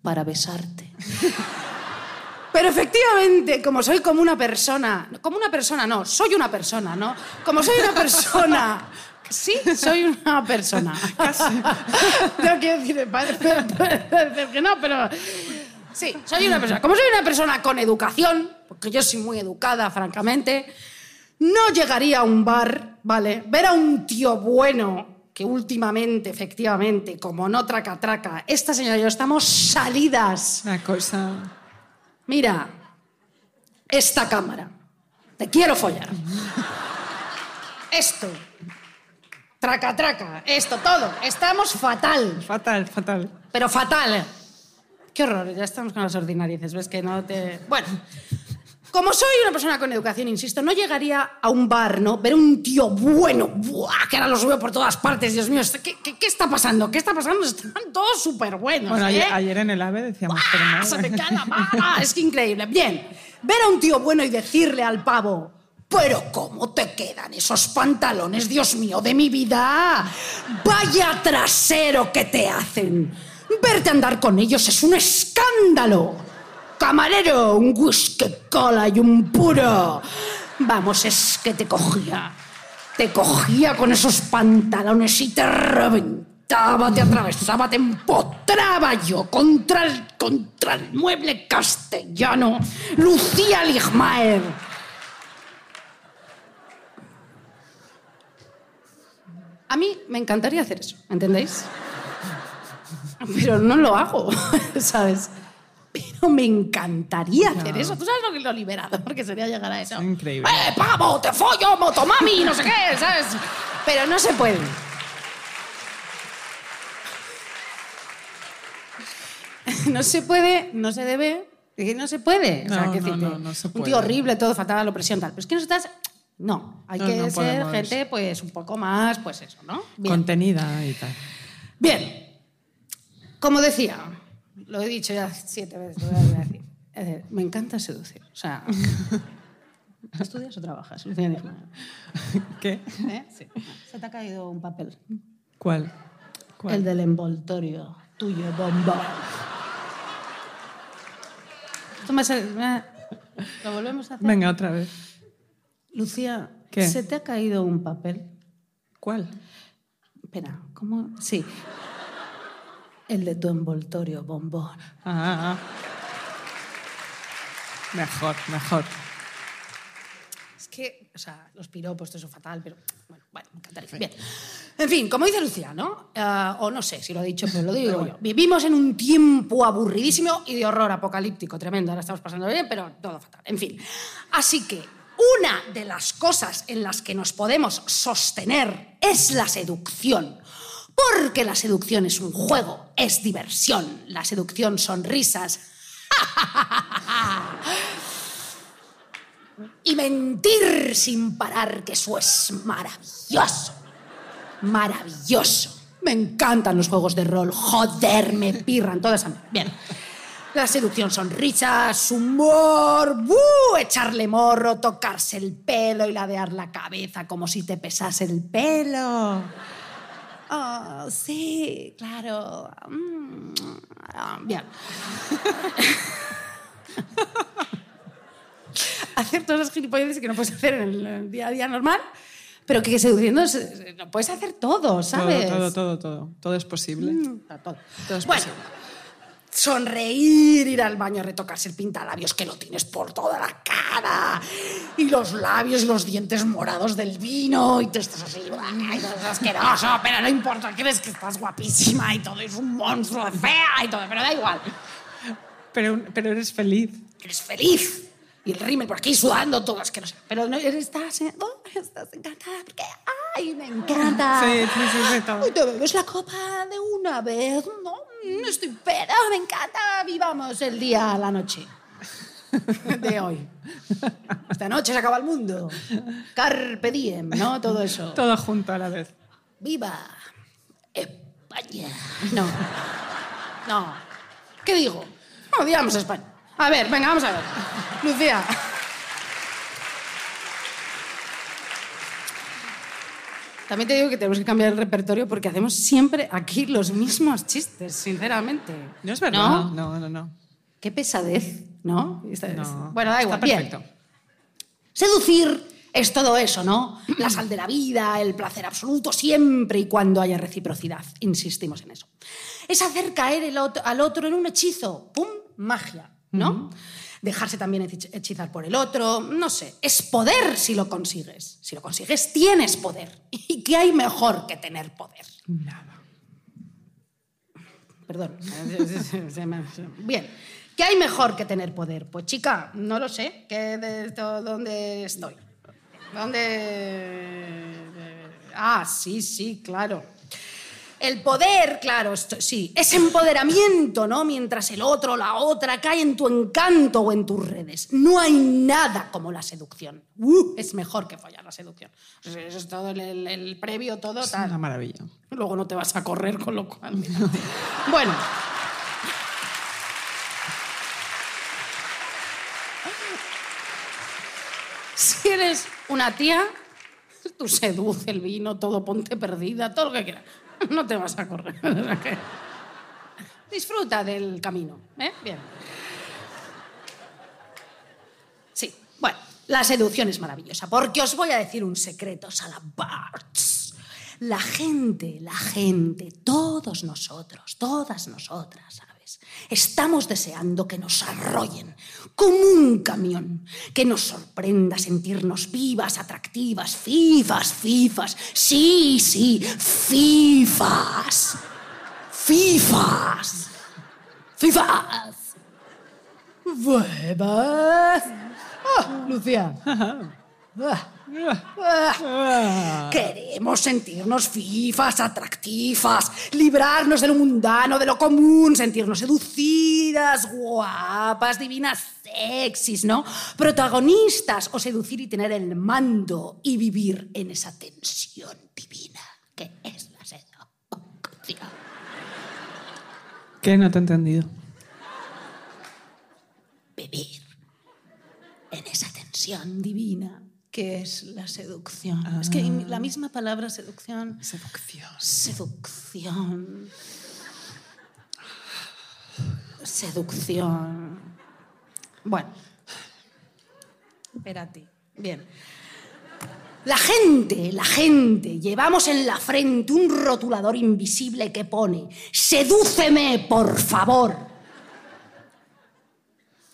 [SPEAKER 2] para besarte. [laughs] Pero efectivamente, como soy como una persona, como una persona no, soy una persona, ¿no? Como soy una persona, [laughs] sí, soy una persona. [laughs] Casi. No quiero decir, que no, pero sí, soy una persona. Como soy una persona con educación, porque yo soy muy educada, francamente, no llegaría a un bar, ¿vale? Ver a un tío bueno que últimamente, efectivamente, como no traca traca, esta señora y yo estamos salidas.
[SPEAKER 1] Una cosa.
[SPEAKER 2] Mira, esta cámara. Te quiero follar. Esto. Traca traca. Esto, todo. Estamos fatal.
[SPEAKER 1] Fatal, fatal.
[SPEAKER 2] Pero fatal. Qué horror, ya estamos con las ordinarices, ¿ves que no te...? Bueno, como soy una persona con educación, insisto, no llegaría a un bar, ¿no? Ver un tío bueno, ¡buah! que ahora los veo por todas partes, Dios mío, ¿qué, qué, está pasando? ¿Qué está pasando? Están todos súper buenos.
[SPEAKER 1] Bueno,
[SPEAKER 2] ¿eh?
[SPEAKER 1] ayer, en el AVE decíamos...
[SPEAKER 2] ¡Buah! ¡Se me cae la Es que increíble. Bien, ver a un tío bueno y decirle al pavo, pero ¿cómo te quedan esos pantalones, Dios mío, de mi vida? Vaya trasero que te hacen. Verte andar con ellos es un escándalo. Camarero, un whisky cola y un puro. Vamos, es que te cogía. Te cogía con esos pantalones y te reventaba, te atravesaba, te empotraba yo contra el, contra el mueble castellano. Lucía Ligmaer. A mí me encantaría hacer eso, ¿entendéis? Pero no lo hago, [laughs] ¿sabes? Pero me encantaría hacer eso. ¿Tú sabes lo que lo liberado? Porque sería llegar a eso.
[SPEAKER 1] increíble.
[SPEAKER 2] ¡Eh, pavo, te follo, motomami! No sé qué, ¿sabes? Pero no se puede. [laughs] No se puede, no se debe. No se puede.
[SPEAKER 1] No, no, no, se puede.
[SPEAKER 2] Un tío horrible, todo fatal, opresión, tal. Pero es que nosotras. No, hay que ser gente, pues, un poco más, pues eso, ¿no?
[SPEAKER 1] Contenida y tal.
[SPEAKER 2] Bien. Como decía, lo he dicho ya siete veces, lo voy a decir. me encanta seducir. O sea, [laughs] ¿estudias o trabajas? [laughs]
[SPEAKER 1] ¿Qué?
[SPEAKER 2] ¿Eh? Sí. Se te ha caído un papel.
[SPEAKER 1] ¿Cuál? ¿Cuál?
[SPEAKER 2] El del envoltorio tuyo, bomba. ¿Lo volvemos a hacer?
[SPEAKER 1] Venga, otra vez.
[SPEAKER 2] Lucía,
[SPEAKER 1] ¿Qué?
[SPEAKER 2] ¿se te ha caído un papel?
[SPEAKER 1] ¿Cuál?
[SPEAKER 2] Espera, ¿cómo? Sí. El de tu envoltorio, bombón.
[SPEAKER 1] Ah, Mejor, mejor.
[SPEAKER 2] Es que, o sea, los piropos, esto es fatal, pero bueno, bueno, me encantaría. Bien. En fin, como dice Lucía, ¿no? Eh, o no sé si lo ha dicho, pero lo digo yo. Vivimos en un tiempo aburridísimo y de horror apocalíptico, tremendo. Ahora estamos pasando bien, pero todo fatal. En fin. Así que una de las cosas en las que nos podemos sostener es la seducción. Porque la seducción es un juego, es diversión. La seducción son risas. [laughs] y mentir sin parar, que eso es maravilloso. Maravilloso. Me encantan los juegos de rol. Joder, me pirran todas. Bien. La seducción son risas, humor, echarle morro, tocarse el pelo y ladear la cabeza como si te pesase el pelo. Oh, sí, claro. Mm, ah, bien. [laughs] hacer todas las gilipolleces que no puedes hacer en el día a día normal, pero que seduciendo lo puedes hacer todo, ¿sabes?
[SPEAKER 1] Todo, todo, todo. Todo, es posible.
[SPEAKER 2] Mm, todo. es Sonreír, ir al baño, retocarse el pintalabios que lo tienes por toda la cara. Y los labios y los dientes morados del vino y tú estás así, ¡ay, es asqueroso! Pero no importa, crees que estás guapísima y todo es un monstruo de fea y todo, pero da igual.
[SPEAKER 1] Pero, pero eres feliz.
[SPEAKER 2] Eres feliz. Y el rímel por aquí sudando todo asqueroso. Pero no, estás, oh, estás encantada porque, ¡ay, me encanta!
[SPEAKER 1] Sí, sí, sí, sí.
[SPEAKER 2] Y te bebes la copa de una vez, ¿no? Estoy pero me encanta. Vivamos el día la noche de hoy. Esta noche se acaba el mundo. Carpe diem, ¿no? Todo eso.
[SPEAKER 1] Todo junto a la vez.
[SPEAKER 2] ¡Viva España! No. No. ¿Qué digo? Odiamos España. A ver, venga, vamos a ver. Lucía. También te digo que tenemos que cambiar el repertorio porque hacemos siempre aquí los mismos chistes, sinceramente.
[SPEAKER 1] No es verdad. No, no, no.
[SPEAKER 2] Qué pesadez, ¿no?
[SPEAKER 1] no
[SPEAKER 2] bueno, da igual.
[SPEAKER 1] Está perfecto.
[SPEAKER 2] Bien. Seducir es todo eso, ¿no? La sal de la vida, el placer absoluto, siempre y cuando haya reciprocidad. Insistimos en eso. Es hacer caer el al otro en un hechizo. ¡Pum! Magia, ¿no? Dejarse también hechizar por el otro, no sé. Es poder si lo consigues. Si lo consigues, tienes poder. [laughs] ¿Y qué hay mejor que tener poder?
[SPEAKER 1] Nada.
[SPEAKER 2] Perdón. [laughs] Bien. ¿Qué hay mejor que tener poder? Pues chica, no lo sé. ¿Qué de esto, ¿Dónde estoy? ¿Dónde...? Ah, sí, sí, claro. El poder, claro, sí, es empoderamiento, ¿no? Mientras el otro, la otra, cae en tu encanto o en tus redes. No hay nada como la seducción. Uh, es mejor que follar la seducción. Eso es todo el, previo, todo
[SPEAKER 1] Es una maravilla.
[SPEAKER 2] Luego no te vas a correr, con lo cual... bueno. Si eres una tía, tú seduce el vino, todo ponte perdida, todo lo que quieras. [laughs] no te vas a correr. [laughs] Disfruta del camino. ¿eh? Bien. Sí, bueno, la seducción es maravillosa, porque os voy a decir un secreto, Salabarts. La gente, la gente, todos nosotros, todas nosotras, Estamos deseando que nos arrollen como un camión, que nos sorprenda sentirnos vivas, atractivas, fifas, fifas, sí, sí, fifas, fifas, fifas. Huevas. Ah, Lucía. [laughs] [laughs] Queremos sentirnos fifas, atractivas, librarnos de lo mundano, de lo común, sentirnos seducidas, guapas, divinas, sexys, ¿no? Protagonistas o seducir y tener el mando y vivir en esa tensión divina que es la seducción.
[SPEAKER 1] ¿Qué? No te he entendido.
[SPEAKER 2] Vivir en esa tensión divina ¿Qué es la seducción? Es que la ah. misma palabra seducción.
[SPEAKER 1] Seducción.
[SPEAKER 2] Seducción. Seducción. Bueno. Espérate. Bien. La gente, la gente, llevamos en la frente un rotulador invisible que pone, sedúceme, por favor.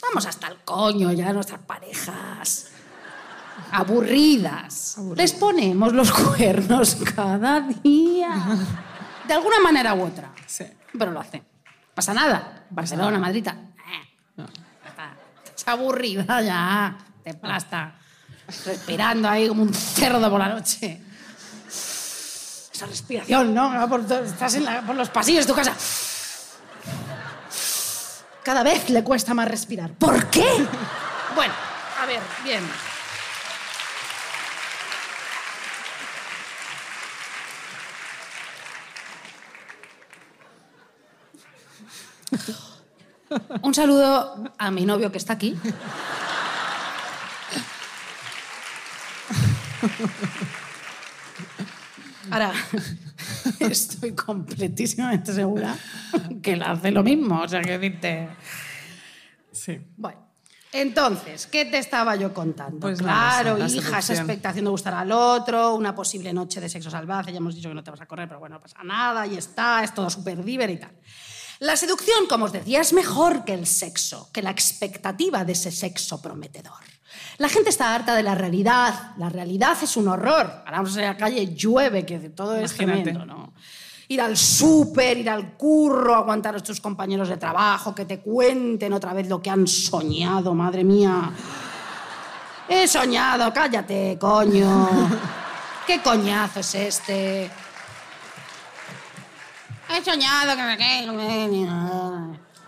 [SPEAKER 2] Vamos hasta el coño ya, nuestras parejas aburridas. Les ponemos los [laughs] cuernos cada día. De alguna manera u otra.
[SPEAKER 1] Sí.
[SPEAKER 2] Pero lo hacen. Pasa nada. Barcelona, Madrid. Eh. Es aburrida ya. Te plasta. Respirando ahí como un cerdo por la noche. Esa respiración, ¿no? estás por los pasillos de tu casa. Cada vez le cuesta más respirar. ¿Por qué? [laughs] Bueno, a ver, bien. Un saludo a mi novio que está aquí. Ahora, estoy completísimamente segura que él hace lo mismo. O sea, que decirte.
[SPEAKER 1] Sí.
[SPEAKER 2] Bueno. Entonces, ¿qué te estaba yo contando?
[SPEAKER 1] Pues
[SPEAKER 2] claro, hija, esa expectación de gustar al otro, una posible noche de sexo salvaje, ya hemos dicho que no te vas a correr, pero bueno, no pasa nada, ahí está, es todo súper diver y tal. La seducción, como os decía, es mejor que el sexo, que la expectativa de ese sexo prometedor. La gente está harta de la realidad. La realidad es un horror. Vamos a la calle, llueve, que todo es tremendo, ¿no? Ir al súper, ir al curro, aguantar a tus compañeros de trabajo, que te cuenten otra vez lo que han soñado, madre mía. He soñado, cállate, coño. [laughs] ¿Qué coñazo es este? He soñado que me...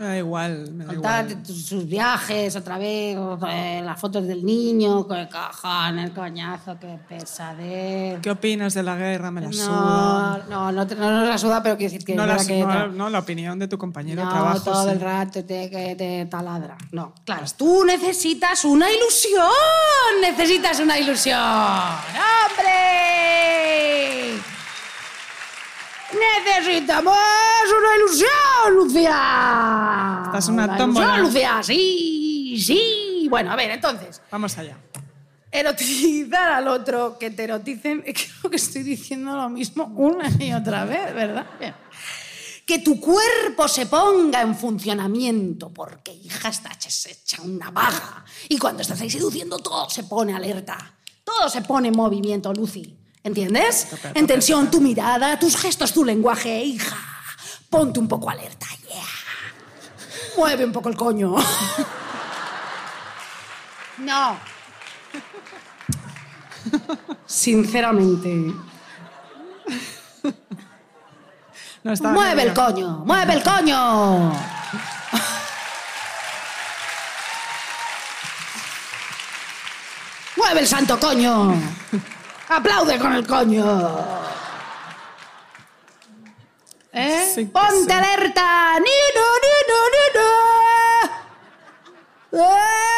[SPEAKER 1] Me da igual, me da
[SPEAKER 2] Contar
[SPEAKER 1] igual.
[SPEAKER 2] sus viajes otra vez, eh, las fotos del niño, qué cajón, el coñazo, qué pesadez.
[SPEAKER 1] ¿Qué opinas de la guerra? Me la
[SPEAKER 2] No,
[SPEAKER 1] suda.
[SPEAKER 2] no, no, no nos la suda, pero quiero decir que
[SPEAKER 1] No, la,
[SPEAKER 2] que
[SPEAKER 1] no, no, la opinión de tu compañero de
[SPEAKER 2] No,
[SPEAKER 1] trabajo.
[SPEAKER 2] todo
[SPEAKER 1] sí.
[SPEAKER 2] el rato te, que te taladra. No, claro, tú necesitas una ilusión. Necesitas una ilusión. ¡Hombre! Necesitamos una ilusión, Lucía.
[SPEAKER 1] Estás una
[SPEAKER 2] Una
[SPEAKER 1] tómbola.
[SPEAKER 2] ilusión, Lucía, sí, sí. Bueno, a ver, entonces,
[SPEAKER 1] Vamos allá.
[SPEAKER 2] erotizar al otro, que te eroticen, [laughs] creo que estoy diciendo lo mismo una y otra vez, ¿verdad? Bien. Que tu cuerpo se ponga en funcionamiento, porque hija está hecha- una vaga. Y cuando estás ahí seduciendo, todo se pone alerta. Todo se pone en movimiento, Lucy. ¿Entiendes? En tensión tu mirada, tus gestos, tu lenguaje, hija. Ponte un poco alerta, yeah. Mueve un poco el coño. [laughs] No. Sinceramente.
[SPEAKER 1] No, estaba
[SPEAKER 2] Mueve el coño, mueve el coño. Mueve el santo coño. Aplaude con el coño. ¿Eh?
[SPEAKER 1] Sí
[SPEAKER 2] Ponte
[SPEAKER 1] sí.
[SPEAKER 2] alerta. Nino, nino, nino. ¡Ah!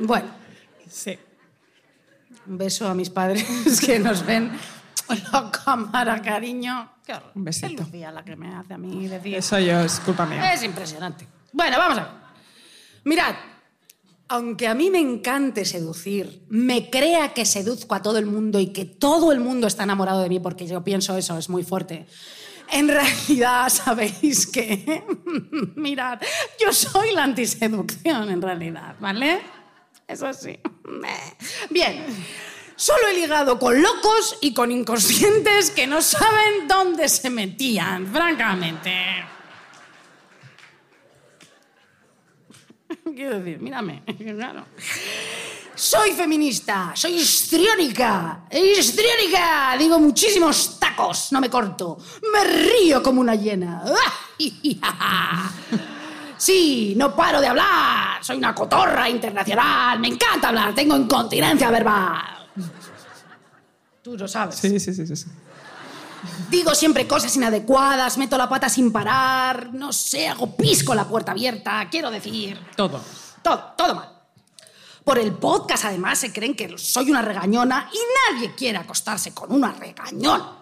[SPEAKER 2] Bueno,
[SPEAKER 1] Sí.
[SPEAKER 2] un beso a mis padres [laughs] que nos ven la cámara, cariño. Qué horror.
[SPEAKER 1] Un besito.
[SPEAKER 2] Es Lucía la que me hace a mí decir.
[SPEAKER 1] Eso yo, es culpa mía.
[SPEAKER 2] Es impresionante. Bueno, vamos a ver. Mirad, aunque a mí me encante seducir, me crea que seduzco a todo el mundo y que todo el mundo está enamorado de mí porque yo pienso eso, es muy fuerte. En realidad, [laughs] sabéis que, [laughs] mirad, yo soy la antiseducción en realidad, ¿vale? Eso sí. [laughs] Bien, solo he ligado con locos y con inconscientes que no saben dónde se metían, francamente. [laughs] Quiero decir, mírame, [laughs] claro. Soy feminista, soy histriónica, histriónica. Digo muchísimos tacos, no me corto. Me río como una hiena. Sí, no paro de hablar. Soy una cotorra internacional. Me encanta hablar. Tengo incontinencia verbal. Tú lo sabes.
[SPEAKER 1] Sí, sí, sí, sí. sí.
[SPEAKER 2] Digo siempre cosas inadecuadas, meto la pata sin parar, no sé, hago pis con la puerta abierta, quiero decir.
[SPEAKER 1] Todo.
[SPEAKER 2] Todo, todo mal. Por el podcast, además, se creen que soy una regañona y nadie quiere acostarse con una regañona.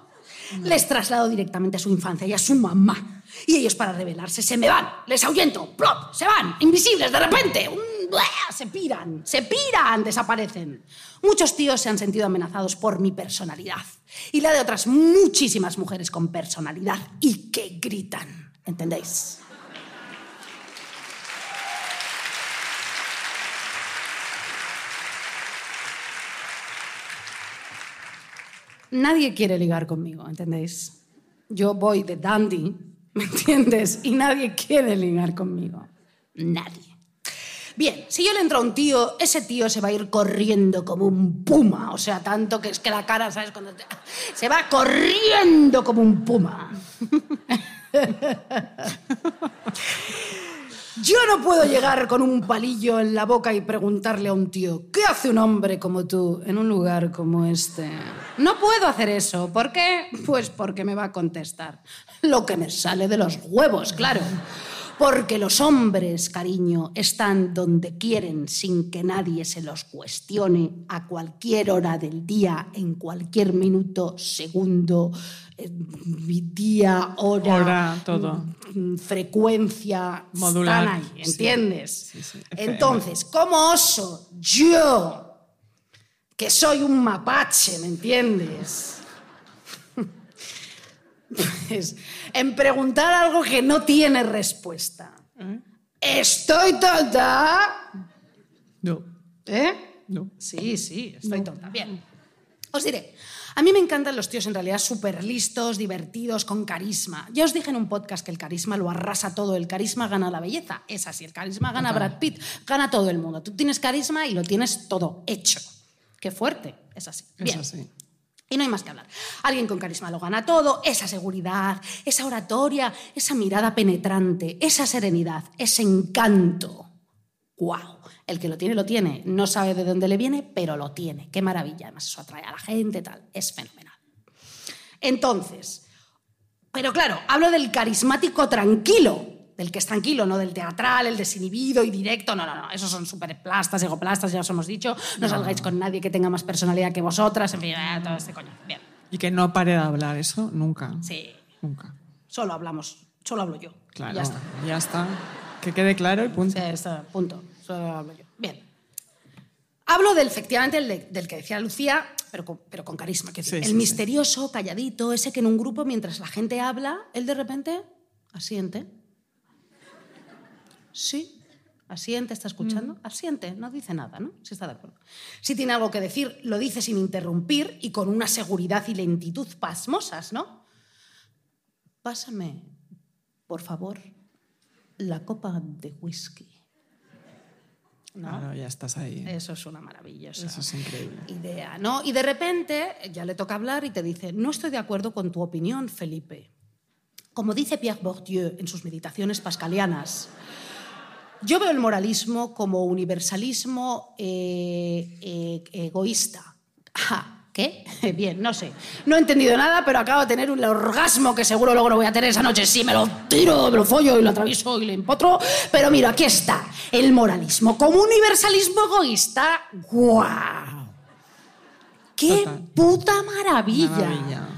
[SPEAKER 2] Les traslado directamente a su infancia y a su mamá. Y ellos, para rebelarse, se me van. Les ahuyento. ¡Plop! Se van. Invisibles, de repente. Se piran. Se piran. Desaparecen. Muchos tíos se han sentido amenazados por mi personalidad. Y la de otras muchísimas mujeres con personalidad. Y que gritan. ¿Entendéis? Nadie quiere ligar conmigo, ¿entendéis? Yo voy de dandy, ¿me entiendes? Y nadie quiere ligar conmigo. Nadie. Bien, si yo le entro a un tío, ese tío se va a ir corriendo como un puma. O sea, tanto que es que la cara, ¿sabes? Cuando Se va corriendo como un puma. Yo no puedo llegar con un palillo en la boca y preguntarle a un tío, ¿qué hace un hombre como tú en un lugar como este? No puedo hacer eso. ¿Por qué? Pues porque me va a contestar [laughs] lo que me sale de los huevos, claro. Porque los hombres, cariño, están donde quieren sin que nadie se los cuestione a cualquier hora del día, en cualquier minuto, segundo, eh, día, hora,
[SPEAKER 1] Hora, todo.
[SPEAKER 2] mm, frecuencia,
[SPEAKER 1] Modular,
[SPEAKER 2] están ahí. ¿entiendes?
[SPEAKER 1] Sí, sí, FM.
[SPEAKER 2] Entonces, como oso, yo, que soy un mapache, ¿me entiendes? Pues, en preguntar algo que no tiene respuesta.
[SPEAKER 1] ¿Eh?
[SPEAKER 2] Estoy tonta.
[SPEAKER 1] No,
[SPEAKER 2] ¿Eh?
[SPEAKER 1] no.
[SPEAKER 2] Sí, sí, estoy tonta. Bien. Os diré, a mí me encantan los tíos en realidad súper listos, divertidos, con carisma. Ya os dije en un podcast que el carisma lo arrasa todo, el carisma gana la belleza. Es así, el carisma gana Brad Pitt, gana todo el mundo. Tú tienes carisma y lo tienes todo hecho. Qué fuerte, es así.
[SPEAKER 1] Es
[SPEAKER 2] Bien.
[SPEAKER 1] así.
[SPEAKER 2] Y no hay más que hablar. Alguien con carisma lo gana todo, esa seguridad, esa oratoria, esa mirada penetrante, esa serenidad, ese encanto. ¡Guau! El que lo tiene, lo tiene. No sabe de dónde le viene, pero lo tiene. ¡Qué maravilla! Además, eso atrae a la gente, tal. Es fenomenal. Entonces, pero claro, hablo del carismático tranquilo, del que es tranquilo, no del teatral, el desinhibido y directo. No, no, no. Esos son superplastas, egoplastas, ya os hemos dicho. No, salgáis con nadie que tenga más personalidad que vosotras. En fin, eh, todo este coño. Bien.
[SPEAKER 1] Y que no pare de hablar, eso nunca.
[SPEAKER 2] Sí.
[SPEAKER 1] Nunca.
[SPEAKER 2] Solo hablamos, solo hablo yo.
[SPEAKER 1] Claro.
[SPEAKER 2] Ya está.
[SPEAKER 1] Ya está. Que quede claro y punto.
[SPEAKER 2] Sí, está, punto. Solo hablo yo. Bien. Hablo del, efectivamente, el de- del que decía Lucía, pero con, pero con carisma. decir.
[SPEAKER 1] Sí,
[SPEAKER 2] el
[SPEAKER 1] sí,
[SPEAKER 2] misterioso, calladito, ese que en un grupo, mientras la gente habla, él de repente asiente. Sí, asiente, está escuchando. Asiente, no dice nada, ¿no? Si está de acuerdo. Si tiene algo que decir, lo dice sin interrumpir y con una seguridad y lentitud pasmosas, ¿no? Pásame, por favor, la copa de whisky. ¿No?
[SPEAKER 1] Claro, ya estás ahí.
[SPEAKER 2] Eso es una maravillosa
[SPEAKER 1] Eso es increíble.
[SPEAKER 2] idea, ¿no? Y de repente ya le toca hablar y te dice, no estoy de acuerdo con tu opinión, Felipe. Como dice Pierre Bourdieu en sus meditaciones pascalianas, yo veo el moralismo como universalismo eh, eh, egoísta. Ah, ¿Qué? [laughs] Bien, no sé. No he entendido nada, pero acabo de tener un orgasmo que seguro luego lo voy a tener esa noche. Sí, me lo tiro, me lo follo y lo atravieso y le empotro. Pero mira, aquí está. El moralismo como universalismo egoísta. ¡Guau! ¡Qué
[SPEAKER 1] Total.
[SPEAKER 2] puta maravilla!
[SPEAKER 1] Maravilla.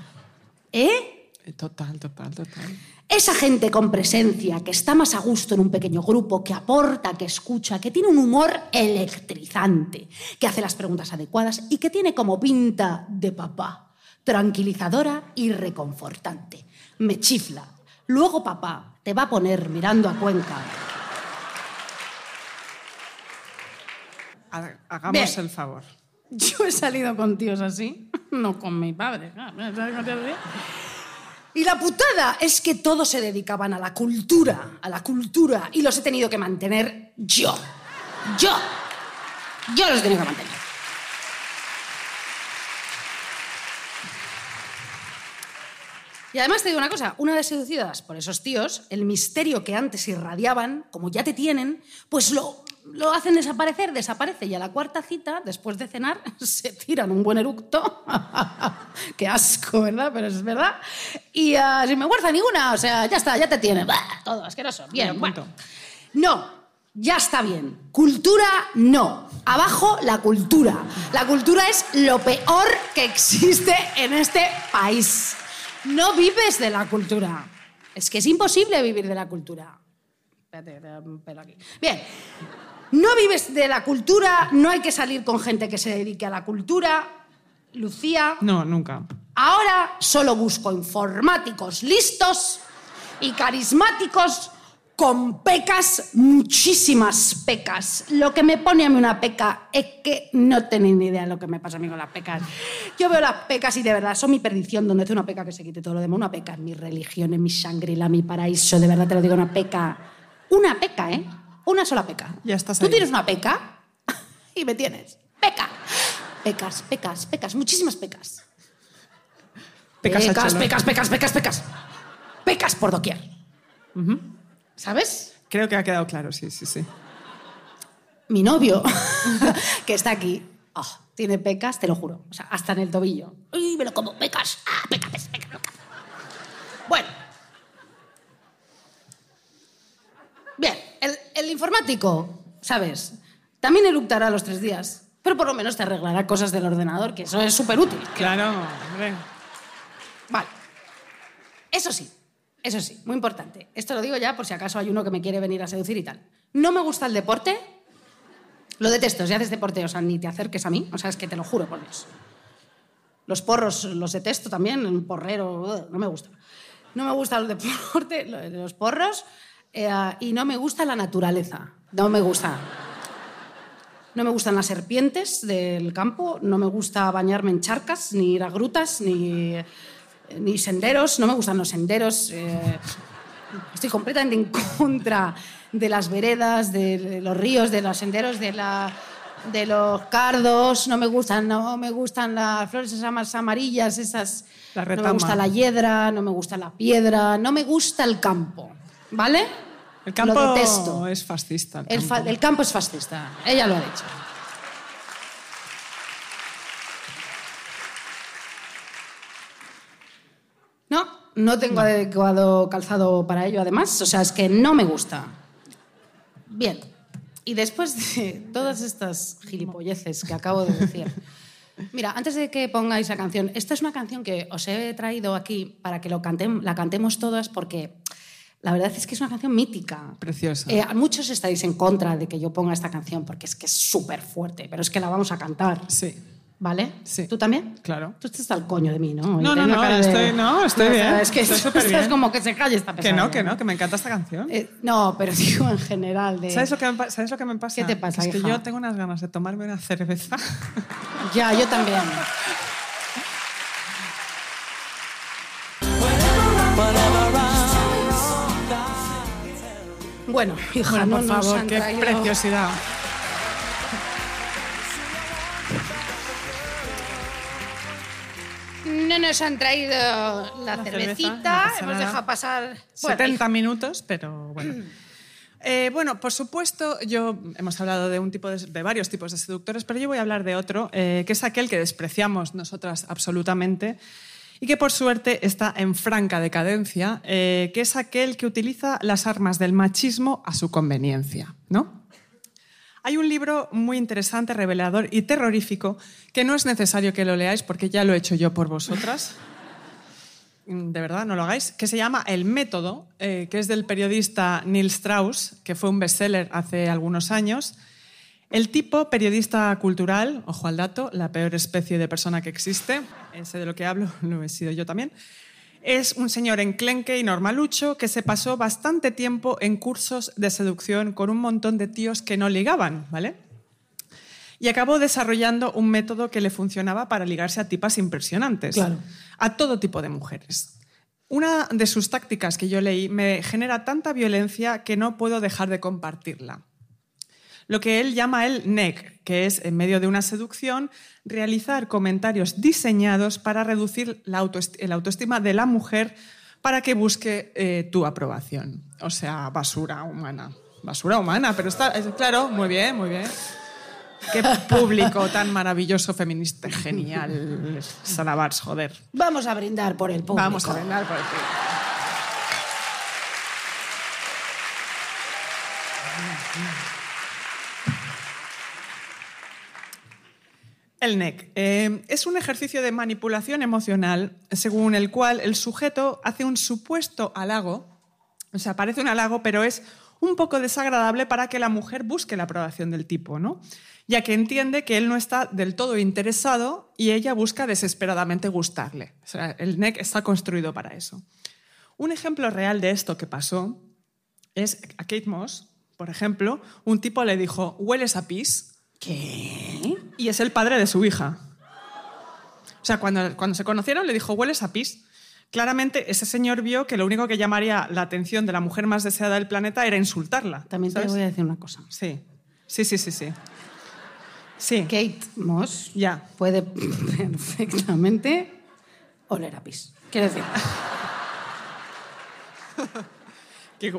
[SPEAKER 2] ¿Eh?
[SPEAKER 1] Eh, Total, total, total.
[SPEAKER 2] Esa gente con presencia, que está más a gusto en un pequeño grupo, que aporta, que escucha, que tiene un humor electrizante, que hace las preguntas adecuadas y que tiene como pinta de papá, tranquilizadora y reconfortante. Me chifla. Luego papá te va a poner mirando a Cuenca.
[SPEAKER 1] Ha- Hagamos
[SPEAKER 2] Bien.
[SPEAKER 1] el favor.
[SPEAKER 2] Yo he salido con tíos así, no con mi padre. Y la putada es que todos se dedicaban a la cultura, a la cultura, y los he tenido que mantener yo. Yo. Yo los he tenido que mantener. Y además te digo una cosa, una vez seducidas por esos tíos, el misterio que antes irradiaban, como ya te tienen, pues lo, lo hacen desaparecer, desaparece. Y a la cuarta cita, después de cenar, [laughs] se tiran un buen eructo. [laughs] Qué asco, ¿verdad? Pero es verdad. Y ah, sin vergüenza ninguna, o sea, ya está, ya te tienen. Bah, todo asqueroso. Bien,
[SPEAKER 1] Bueno.
[SPEAKER 2] No, ya está bien. Cultura, no. Abajo, la cultura. La cultura es lo peor que existe en este país. No vives de la cultura. Es que es imposible vivir de la cultura. Espérate, te aquí. Bien. No vives de la cultura, no hay que salir con gente que se dedique a la cultura. Lucía,
[SPEAKER 1] No, nunca.
[SPEAKER 2] Ahora solo busco informáticos listos y carismáticos con pecas, muchísimas pecas. Lo que me pone a mí una peca es que no tenéis ni idea de lo que me pasa a mí con las pecas. Yo veo las pecas y de verdad son mi perdición. Donde hace una peca que se quite todo lo demás. Una peca es mi religión, es mi sangre, la mi paraíso. De verdad te lo digo, una peca. Una peca, ¿eh? Una sola peca.
[SPEAKER 1] Ya estás
[SPEAKER 2] Tú
[SPEAKER 1] ahí.
[SPEAKER 2] tienes una peca [laughs] y me tienes. Peca. Pecas, pecas, pecas, muchísimas pecas.
[SPEAKER 1] Pecas
[SPEAKER 2] Pecas, pecas, pecas, pecas, pecas. Pecas por doquier. ¿Sabes?
[SPEAKER 1] Creo que ha quedado claro, sí, sí, sí.
[SPEAKER 2] Mi novio, [laughs] que está aquí, oh, tiene pecas, te lo juro. O sea, hasta en el tobillo. ¡Uy, me lo como! ¡Pecas! ¡Ah, pecas, pecas, pecas! Bueno. El informático, ¿sabes? También eructará a los tres días, pero por lo menos te arreglará cosas del ordenador, que eso es súper útil.
[SPEAKER 1] Claro, hombre.
[SPEAKER 2] Vale. Eso sí, eso sí, muy importante. Esto lo digo ya por si acaso hay uno que me quiere venir a seducir y tal. No me gusta el deporte. Lo detesto, si haces deporte, o sea, ni te acerques a mí. O sea, es que te lo juro por Dios. Los porros los detesto también, un porrero, no me gusta. No me gusta el deporte, [laughs] los porros, eh, y no me gusta la naturaleza. No me gusta. No me gustan las serpientes del campo, no me gusta bañarme en charcas, ni ir a grutas, ni, ni senderos, no me gustan los senderos. eh, estoy completamente en contra de las veredas, de los ríos, de los senderos, de, la, de los cardos. No me gustan, no me gustan las flores esas amarillas, esas.
[SPEAKER 1] La
[SPEAKER 2] no me gusta la hiedra, no me gusta la piedra, no me gusta el campo. ¿Vale?
[SPEAKER 1] El campo
[SPEAKER 2] Lo detesto.
[SPEAKER 1] es fascista. el
[SPEAKER 2] El, fa-
[SPEAKER 1] campo.
[SPEAKER 2] el campo es fascista, ella lo ha dicho. No, no tengo adecuado calzado para ello, además. O sea, es que no me gusta. Bien. Y después de todas estas gilipolleces que acabo de decir, mira, antes de que pongáis la canción, esta es una canción que os he traído aquí para que lo cantem- la cantemos todas porque la verdad es que es una canción mítica.
[SPEAKER 1] Preciosa.
[SPEAKER 2] Eh, muchos estáis en contra de que yo ponga esta canción porque es que es súper fuerte, pero es que la vamos a cantar.
[SPEAKER 1] Sí.
[SPEAKER 2] ¿Vale?
[SPEAKER 1] Sí.
[SPEAKER 2] ¿Tú también?
[SPEAKER 1] Claro.
[SPEAKER 2] Tú estás al coño de mí, ¿no?
[SPEAKER 1] No, no, no,
[SPEAKER 2] de-
[SPEAKER 1] estoy- no, estoy
[SPEAKER 2] O sea,
[SPEAKER 1] bien,
[SPEAKER 2] Es que
[SPEAKER 1] estoy [laughs]
[SPEAKER 2] estás
[SPEAKER 1] bien.
[SPEAKER 2] como que se calle esta
[SPEAKER 1] Que
[SPEAKER 2] pesada.
[SPEAKER 1] no, que no, que me encanta esta canción.
[SPEAKER 2] Eh, no, pero [laughs] digo en general de...
[SPEAKER 1] ¿Sabes lo, que me, ¿Sabes lo que me pasa?
[SPEAKER 2] ¿Qué te pasa,
[SPEAKER 1] Es que
[SPEAKER 2] hija?
[SPEAKER 1] yo tengo unas ganas de tomarme una cerveza.
[SPEAKER 2] Ya, yo también. [laughs] Bueno, [laughs] hija,
[SPEAKER 1] Bueno,
[SPEAKER 2] no
[SPEAKER 1] por
[SPEAKER 2] nos
[SPEAKER 1] favor,
[SPEAKER 2] han
[SPEAKER 1] qué
[SPEAKER 2] traído-
[SPEAKER 1] preciosidad.
[SPEAKER 2] No nos han traído la,
[SPEAKER 1] La cerveza,
[SPEAKER 2] cervecita,
[SPEAKER 1] no
[SPEAKER 2] hemos dejado pasar... Bueno,
[SPEAKER 1] 70 minutos, pero bueno. [clears throat] Eh, bueno, por supuesto, yo hemos hablado de un tipo de, de varios tipos de seductores, pero yo voy a hablar de otro, eh, que es aquel que despreciamos nosotras absolutamente y que por suerte está en franca decadencia, eh, que es aquel que utiliza las armas del machismo a su conveniencia, ¿no? Hay un libro muy interesante, revelador y terrorífico que no es necesario que lo leáis porque ya lo he hecho yo por vosotras. De verdad, no lo hagáis. Que se llama El Método, eh, que es del periodista Neil Strauss, que fue un bestseller hace algunos años. El tipo, periodista cultural, ojo al dato, la peor especie de persona que existe, ese de lo que hablo [laughs] lo he sido yo también, es un señor enclenque y normalucho que se pasó bastante tiempo en cursos de seducción con un montón de tíos que no ligaban, ¿vale? Y acabó desarrollando un método que le funcionaba para ligarse a tipas impresionantes,
[SPEAKER 2] Claro.
[SPEAKER 1] a todo tipo de mujeres. Una de sus tácticas que yo leí me genera tanta violencia que no puedo dejar de compartirla lo que él llama el NEC, que es, en medio de una seducción, realizar comentarios diseñados para reducir la autoest- el autoestima de la mujer para que busque eh, tu aprobación. O sea, basura humana. Basura humana, pero está, es- claro, muy bien, muy bien. Qué público tan maravilloso, feminista, genial. Salabars, joder.
[SPEAKER 2] Vamos a brindar por el público.
[SPEAKER 1] Vamos a brindar por el público. El NEC eh, es un ejercicio de manipulación emocional según el cual el sujeto hace un supuesto halago, o sea, parece un halago, pero es un poco desagradable para que la mujer busque la aprobación del tipo, ¿no? ya que entiende que él no está del todo interesado y ella busca desesperadamente gustarle. O sea, el NEC está construido para eso. Un ejemplo real de esto que pasó es a Kate Moss, por ejemplo, un tipo le dijo, hueles a pis,
[SPEAKER 2] ¿Qué?
[SPEAKER 1] y es el padre de su hija. O sea, cuando, cuando se conocieron le dijo, hueles a pis. Claramente ese señor vio que lo único que llamaría la atención de la mujer más deseada del planeta era insultarla.
[SPEAKER 2] También te
[SPEAKER 1] ¿sabes?
[SPEAKER 2] voy a decir una cosa.
[SPEAKER 1] Sí, sí, sí, sí, sí. Sí,
[SPEAKER 2] Kate Moss
[SPEAKER 1] ya.
[SPEAKER 2] puede [laughs] perfectamente oler a pis. Quiero decir,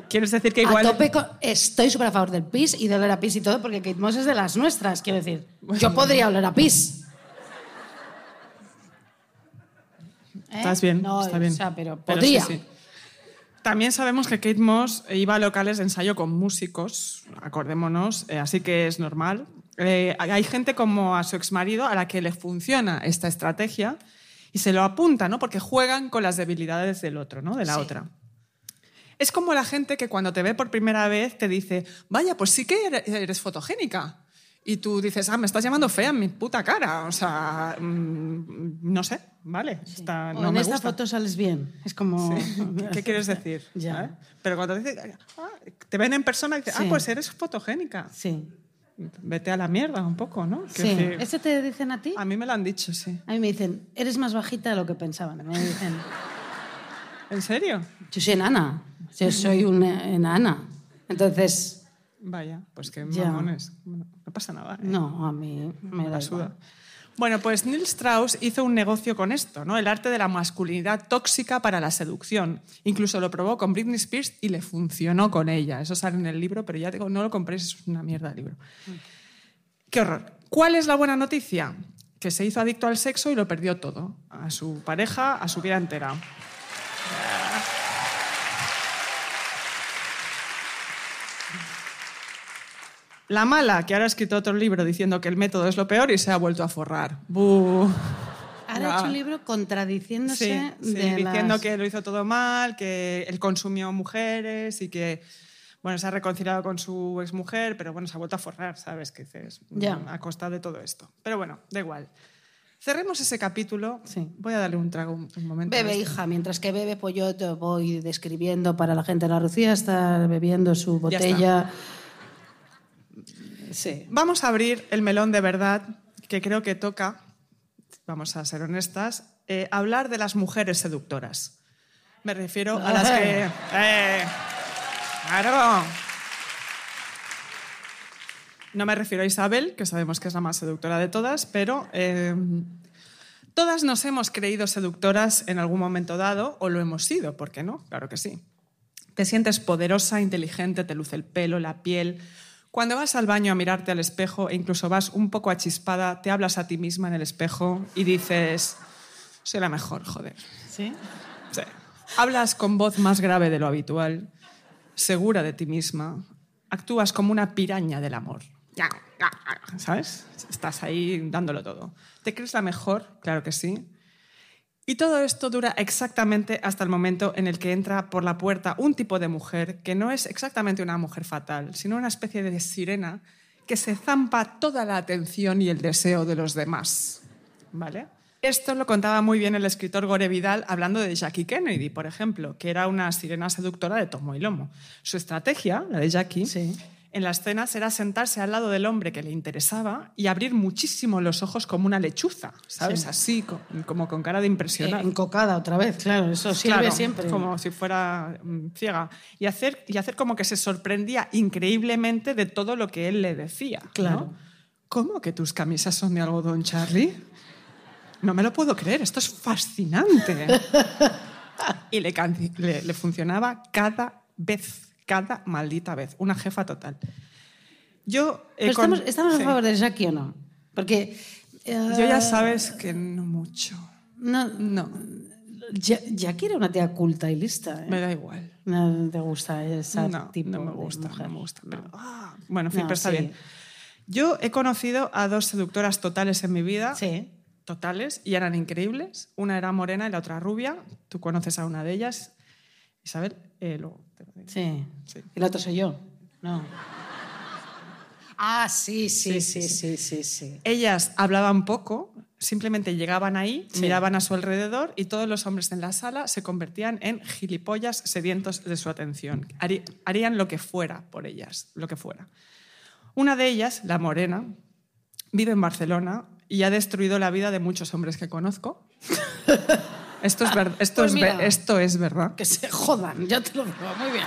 [SPEAKER 1] ¿Quieres decir que igual...
[SPEAKER 2] a tope con- estoy súper a favor del pis y de oler a pis y todo, porque Kate Moss es de las nuestras, quiero decir. Yo podría oler a pis. ¿Eh? [laughs]
[SPEAKER 1] Estás bien,
[SPEAKER 2] No,
[SPEAKER 1] está bien.
[SPEAKER 2] O sea, pero
[SPEAKER 1] Pero
[SPEAKER 2] podría.
[SPEAKER 1] sí, sí. También sabemos que Kate Moss iba a locales de ensayo con músicos acordémonos, eh, así que es normal. Eh, hay gente como a su exmarido a la que le funciona esta estrategia y se lo apunta, ¿no? Porque juegan con las debilidades del otro, ¿no? De la otra. Es como la gente que cuando te ve por primera vez te dice, vaya, pues sí que eres fotogénica. Y tú dices, ah, me estás llamando fea en mi puta cara. O sea, mm, no sé, vale. no
[SPEAKER 2] en
[SPEAKER 1] me
[SPEAKER 2] esta
[SPEAKER 1] gusta.
[SPEAKER 2] foto sales bien. Es como... [laughs]
[SPEAKER 1] ¿Qué quieres decir? [laughs]
[SPEAKER 2] Ya.
[SPEAKER 1] ¿Eh? Pero cuando te, dicen, ah, te ven en persona y dicen,
[SPEAKER 2] Sí.
[SPEAKER 1] ah, pues eres fotogénica.
[SPEAKER 2] Sí.
[SPEAKER 1] Vete a la mierda un poco, ¿no?
[SPEAKER 2] Sí.
[SPEAKER 1] Decir,
[SPEAKER 2] ¿Eso te dicen a ti?
[SPEAKER 1] a mí me lo han dicho, sí.
[SPEAKER 2] A mí me dicen, eres más bajita de lo que pensaban. Me dicen,
[SPEAKER 1] ¿En serio?
[SPEAKER 2] yo soy enana. Yo soy una enana. Entonces,
[SPEAKER 1] Vaya, pues qué
[SPEAKER 2] Ya.
[SPEAKER 1] mamones. Bueno, no pasa nada. ¿eh?
[SPEAKER 2] no, a mí me da
[SPEAKER 1] suda.
[SPEAKER 2] igual.
[SPEAKER 1] Bueno, pues Neil Strauss hizo un negocio con esto, ¿no? El arte de la masculinidad tóxica para la seducción. Incluso lo probó con Britney Spears y le funcionó con ella. Eso sale en el libro, pero ya digo, no lo compréis, es una mierda de libro. Qué horror. ¿Cuál es la buena noticia? Que se hizo adicto al sexo y lo perdió todo. A su pareja, a su vida entera. La mala, que ahora ha escrito otro libro diciendo que el método es lo peor y se ha vuelto a forrar. ¡Bú!
[SPEAKER 2] Ahora ha hecho un libro
[SPEAKER 1] Sí,
[SPEAKER 2] contradiciéndose
[SPEAKER 1] sí,
[SPEAKER 2] de
[SPEAKER 1] diciendo
[SPEAKER 2] las-
[SPEAKER 1] que lo hizo todo mal, que él consumió mujeres y que bueno, se ha reconciliado con su exmujer, pero bueno, se ha vuelto a forrar, ¿sabes? Que dices,
[SPEAKER 2] Ya.
[SPEAKER 1] a costa de todo esto. Pero bueno, da igual. Cerremos ese capítulo.
[SPEAKER 2] Sí.
[SPEAKER 1] Voy a darle un trago un, un momento.
[SPEAKER 2] Bebe,
[SPEAKER 1] esto.
[SPEAKER 2] hija, mientras que bebe, pues yo te voy describiendo para la gente de la Lucía, está bebiendo su botella. Sí.
[SPEAKER 1] Vamos a abrir el melón de verdad, que creo que toca, vamos a ser honestas, eh, hablar de las mujeres seductoras. Me refiero a las que... ¡Eh! ¡Claro! No me refiero a Isabel, que sabemos que es la más seductora de todas, pero eh, todas nos hemos creído seductoras en algún momento dado, o lo hemos sido, ¿por qué no? Claro que sí. Te sientes poderosa, inteligente, te luce el pelo, la piel. Cuando vas al baño a mirarte al espejo e incluso vas un poco achispada, te hablas a ti misma en el espejo y dices, soy la mejor, joder.
[SPEAKER 2] ¿Sí?
[SPEAKER 1] Sí. Hablas con voz más grave de lo habitual, segura de ti misma. Actúas como una piraña del amor. ¿Sabes? Estás ahí dándolo todo. ¿Te crees la mejor? Claro que sí. Y todo esto dura exactamente hasta el momento en el que entra por la puerta un tipo de mujer que no es exactamente una mujer fatal, sino una especie de sirena que se zampa toda la atención y el deseo de los demás. ¿Vale? Esto lo contaba muy bien el escritor Gore Vidal hablando de Jackie Kennedy, por ejemplo, que era una sirena seductora de tomo y lomo. Su estrategia, la de Jackie,
[SPEAKER 2] Sí.
[SPEAKER 1] En las cenas era sentarse al lado del hombre que le interesaba y abrir muchísimo los ojos como una lechuza, ¿sabes?
[SPEAKER 2] Sí.
[SPEAKER 1] Así, co- como con cara de
[SPEAKER 2] Eh,
[SPEAKER 1] impresionar.
[SPEAKER 2] encocada otra vez, claro, eso sirve
[SPEAKER 1] Claro,
[SPEAKER 2] siempre.
[SPEAKER 1] Como si fuera mm, ciega. Y hacer, y hacer como que se sorprendía increíblemente de todo lo que él le decía. ¿no?
[SPEAKER 2] Claro.
[SPEAKER 1] ¿Cómo que tus camisas son de algodón, Charlie? No me lo puedo creer, esto es fascinante. [laughs] y le- le funcionaba cada vez, cada maldita vez. Una jefa total. Yo, eh,
[SPEAKER 2] Pero
[SPEAKER 1] con-
[SPEAKER 2] estamos, ¿estamos
[SPEAKER 1] sí.
[SPEAKER 2] a favor de Jackie o no? Porque... eh,
[SPEAKER 1] Yo ya sabes que no mucho.
[SPEAKER 2] No,
[SPEAKER 1] No,
[SPEAKER 2] Jackie era una tía culta y lista. ¿eh?
[SPEAKER 1] me da igual.
[SPEAKER 2] No te gusta ese
[SPEAKER 1] no,
[SPEAKER 2] tipo
[SPEAKER 1] no me
[SPEAKER 2] de
[SPEAKER 1] gusta,
[SPEAKER 2] mujer.
[SPEAKER 1] no me gusta. pero- ah, bueno, en fin,
[SPEAKER 2] No,
[SPEAKER 1] pero está
[SPEAKER 2] sí.
[SPEAKER 1] bien. Yo he conocido a dos seductoras totales en mi vida.
[SPEAKER 2] Sí.
[SPEAKER 1] Totales, y eran increíbles. Una era morena y la otra rubia. Tú conoces a una de ellas. Isabel, eh, luego te lo digo.
[SPEAKER 2] Sí.
[SPEAKER 1] Sí.
[SPEAKER 2] Y la otra soy yo. No. Ah, sí, sí, sí, sí, sí, sí.
[SPEAKER 1] Ellas hablaban poco, simplemente llegaban ahí,
[SPEAKER 2] Sí.
[SPEAKER 1] miraban a su alrededor y todos los hombres en la sala se convertían en gilipollas sedientos de su atención. Harí- harían lo que fuera por ellas, lo que fuera. Una de ellas, la morena, vive en Barcelona y ha destruido la vida de muchos hombres que conozco. [laughs] Esto es, ver- esto
[SPEAKER 2] Pues
[SPEAKER 1] es,
[SPEAKER 2] mira.
[SPEAKER 1] esto es verdad.
[SPEAKER 2] Que se jodan, ya te lo digo. Muy bien.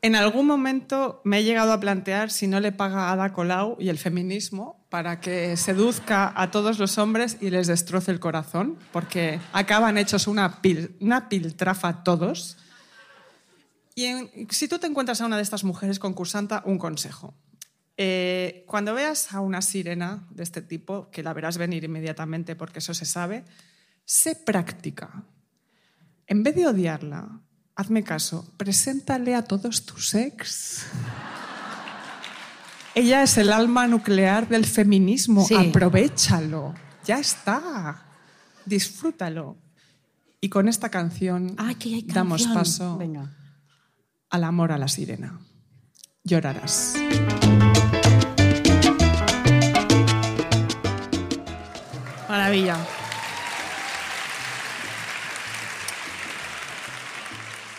[SPEAKER 1] En algún momento me he llegado a plantear si no le paga a Ada Colau y el feminismo para que seduzca a todos los hombres y les destroce el corazón, porque acaban hechos una, pil- una piltrafa todos. Y en- si tú te encuentras a una de estas mujeres concursanta, un consejo. Eh, cuando veas a una sirena de este tipo, que la verás venir inmediatamente porque eso se sabe, sé práctica. En vez de odiarla, hazme caso, preséntale a todos tus ex. [laughs] Ella es el alma nuclear del feminismo.
[SPEAKER 2] Sí.
[SPEAKER 1] Aprovechalo. Ya está. Disfrútalo. Y con esta canción
[SPEAKER 2] hay
[SPEAKER 1] damos paso
[SPEAKER 2] Venga.
[SPEAKER 1] al amor a la sirena. Llorarás. Maravilla.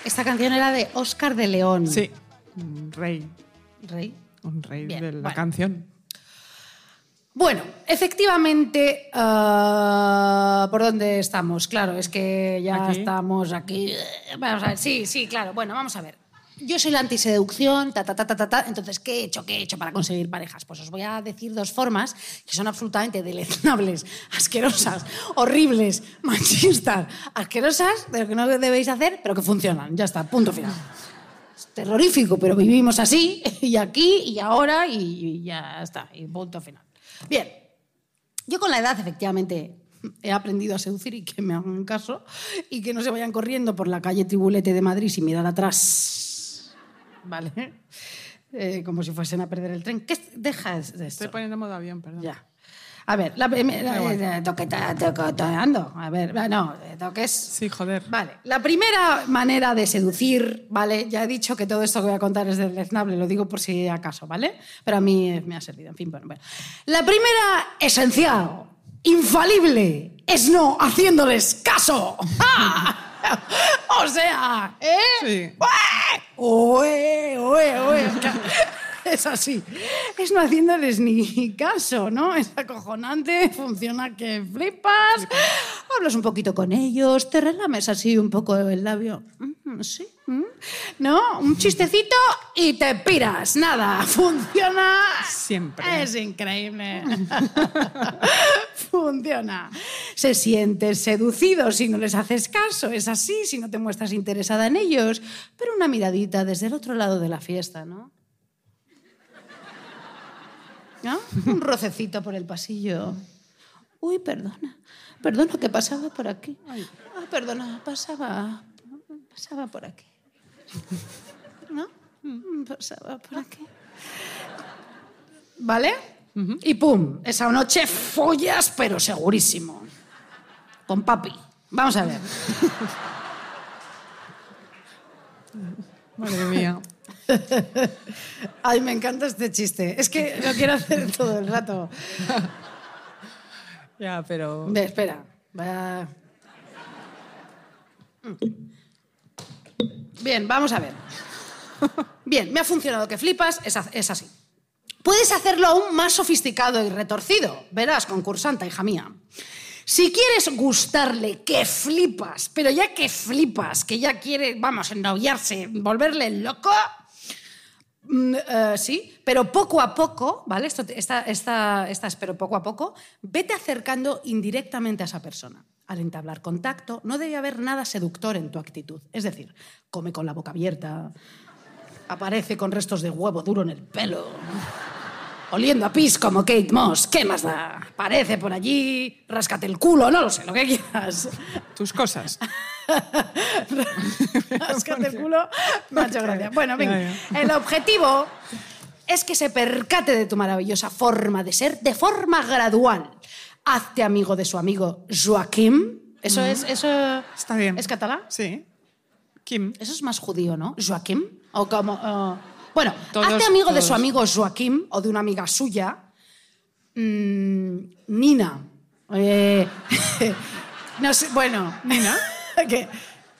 [SPEAKER 2] Esta canción era de Oscar de León.
[SPEAKER 1] Sí, un rey,
[SPEAKER 2] Rey.
[SPEAKER 1] un rey
[SPEAKER 2] Bien,
[SPEAKER 1] de la
[SPEAKER 2] bueno.
[SPEAKER 1] canción.
[SPEAKER 2] Bueno, efectivamente, ah, ¿por dónde estamos? Claro, es que ya
[SPEAKER 1] Aquí.
[SPEAKER 2] estamos aquí. Vamos a ver, sí, sí, claro. Bueno, vamos a ver. Yo soy la antiseducción, ta, ta, ta, ta, ta, ta. Entonces, ¿qué he hecho? ¿Qué he hecho para conseguir parejas? Pues os voy a decir dos formas que son absolutamente deleznables, [laughs] asquerosas, horribles, machistas, asquerosas, de lo que no debéis hacer, pero que funcionan. Ya está, punto final. Es terrorífico, pero vivimos así, [laughs] y aquí, y ahora, y, ya está, y punto final. Bien, yo con la edad, efectivamente, he aprendido a seducir y que me hagan caso, y que no se vayan corriendo por la calle Tribulete de Madrid sin mirar atrás. ¿Vale? [laughs] Eh, como si fuesen a perder el tren. ¿Qué es- deja de esto?
[SPEAKER 1] Estoy poniendo modo avión, perdón.
[SPEAKER 2] Ya. A ver, la, primera- eh, toqueta- toqueteando. A ver, no, eh, toques.
[SPEAKER 1] Sí, joder.
[SPEAKER 2] Vale, la primera manera de seducir, ¿vale? Ya he dicho que todo esto que voy a contar es deleznable, lo digo por si acaso, ¿vale? Pero a mí eh, me ha servido, en fin, bueno, bueno. La primera, esencial, infalible, es no haciéndoles caso. ¡Ah! [laughs] o sea, ¿eh?
[SPEAKER 1] Sí.
[SPEAKER 2] 我也我也我也 [laughs] Es así. Es no haciéndoles ni caso, ¿no? Es acojonante, funciona que flipas. Hablas un poquito con ellos, te relames así un poco el labio. Mm, Sí. mm. ¿No? Un chistecito y te piras. Nada. [laughs] Funciona.
[SPEAKER 1] Siempre.
[SPEAKER 2] Es increíble. [laughs] Funciona. Se sienten seducidos si no les haces caso. Es así si no te muestras interesada en ellos. Pero una miradita desde el otro lado de la fiesta, ¿no? ¿No? [laughs] Un rocecito por el pasillo. Uy, perdona. Perdona que pasaba por aquí. Ay, perdona, pasaba. Pasaba por aquí. ¿No? Pasaba por aquí. ¿Vale? Y pum, esa noche follas, pero segurísimo. Con papi. Vamos a ver.
[SPEAKER 1] Madre mía. [laughs]
[SPEAKER 2] Ay, me encanta este chiste. Es que lo quiero hacer todo el rato. [laughs]
[SPEAKER 1] Ya, pero.
[SPEAKER 2] Ve, espera. Va. Bien, vamos a ver. Bien, me ha funcionado que flipas, es, es así. Puedes hacerlo aún más sofisticado y retorcido. Verás, concursanta, hija mía. Si quieres gustarle, que flipas, pero ya que flipas, que ya quiere, vamos, ennoviarse, volverle loco, Mm, eh, sí, pero poco a poco, ¿vale? Esto, esta, esta, esta es pero poco a poco, vete acercando indirectamente a esa persona. Al entablar contacto, no debe haber nada seductor en tu actitud. Es decir, come con la boca abierta, aparece con restos de huevo duro en el pelo, oliendo a pis como Kate Moss. ¿Qué más da? Aparece por allí, ráscate el culo, no lo sé, lo que quieras.
[SPEAKER 1] Tus cosas. [laughs]
[SPEAKER 2] Ráscate el culo. Me ha hecho gracia. Bueno, venga. El objetivo es que se percate de tu maravillosa forma de ser de forma gradual. Hazte amigo de su amigo Joaquim. Eso es. Eso
[SPEAKER 1] Está bien.
[SPEAKER 2] ¿Es catalán?
[SPEAKER 1] Sí. Kim.
[SPEAKER 2] Eso es más judío, ¿no? Joaquim. O como. eh, bueno,
[SPEAKER 1] Todos-
[SPEAKER 2] hazte amigo de su amigo Joaquim o de una amiga suya. Mm, Nina. Eh, [laughs] no sé, bueno.
[SPEAKER 1] ¿Nina? [laughs]
[SPEAKER 2] ¿Qué?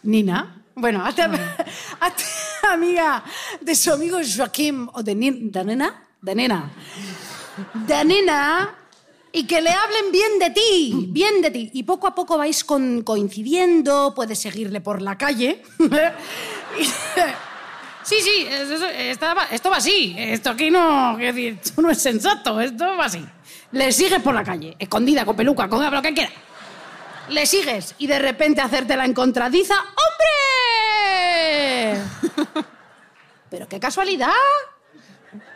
[SPEAKER 2] ¿Nina? Bueno, hazte, [laughs] hazte amiga de su amigo Joaquim o de, Nin- de Nena. De Nena. De Nena. Y que le hablen bien de ti, bien de ti. Y poco a poco vais con- coincidiendo, puedes seguirle por la calle. Sí, sí, eso- esta esto va así. Esto aquí no, esto no es sensato, esto va así. Le sigues por la calle, escondida, con peluca, con lo que quiera. Le sigues y de repente hacerte la encontradiza. ¡Hombre! [laughs] Pero qué casualidad.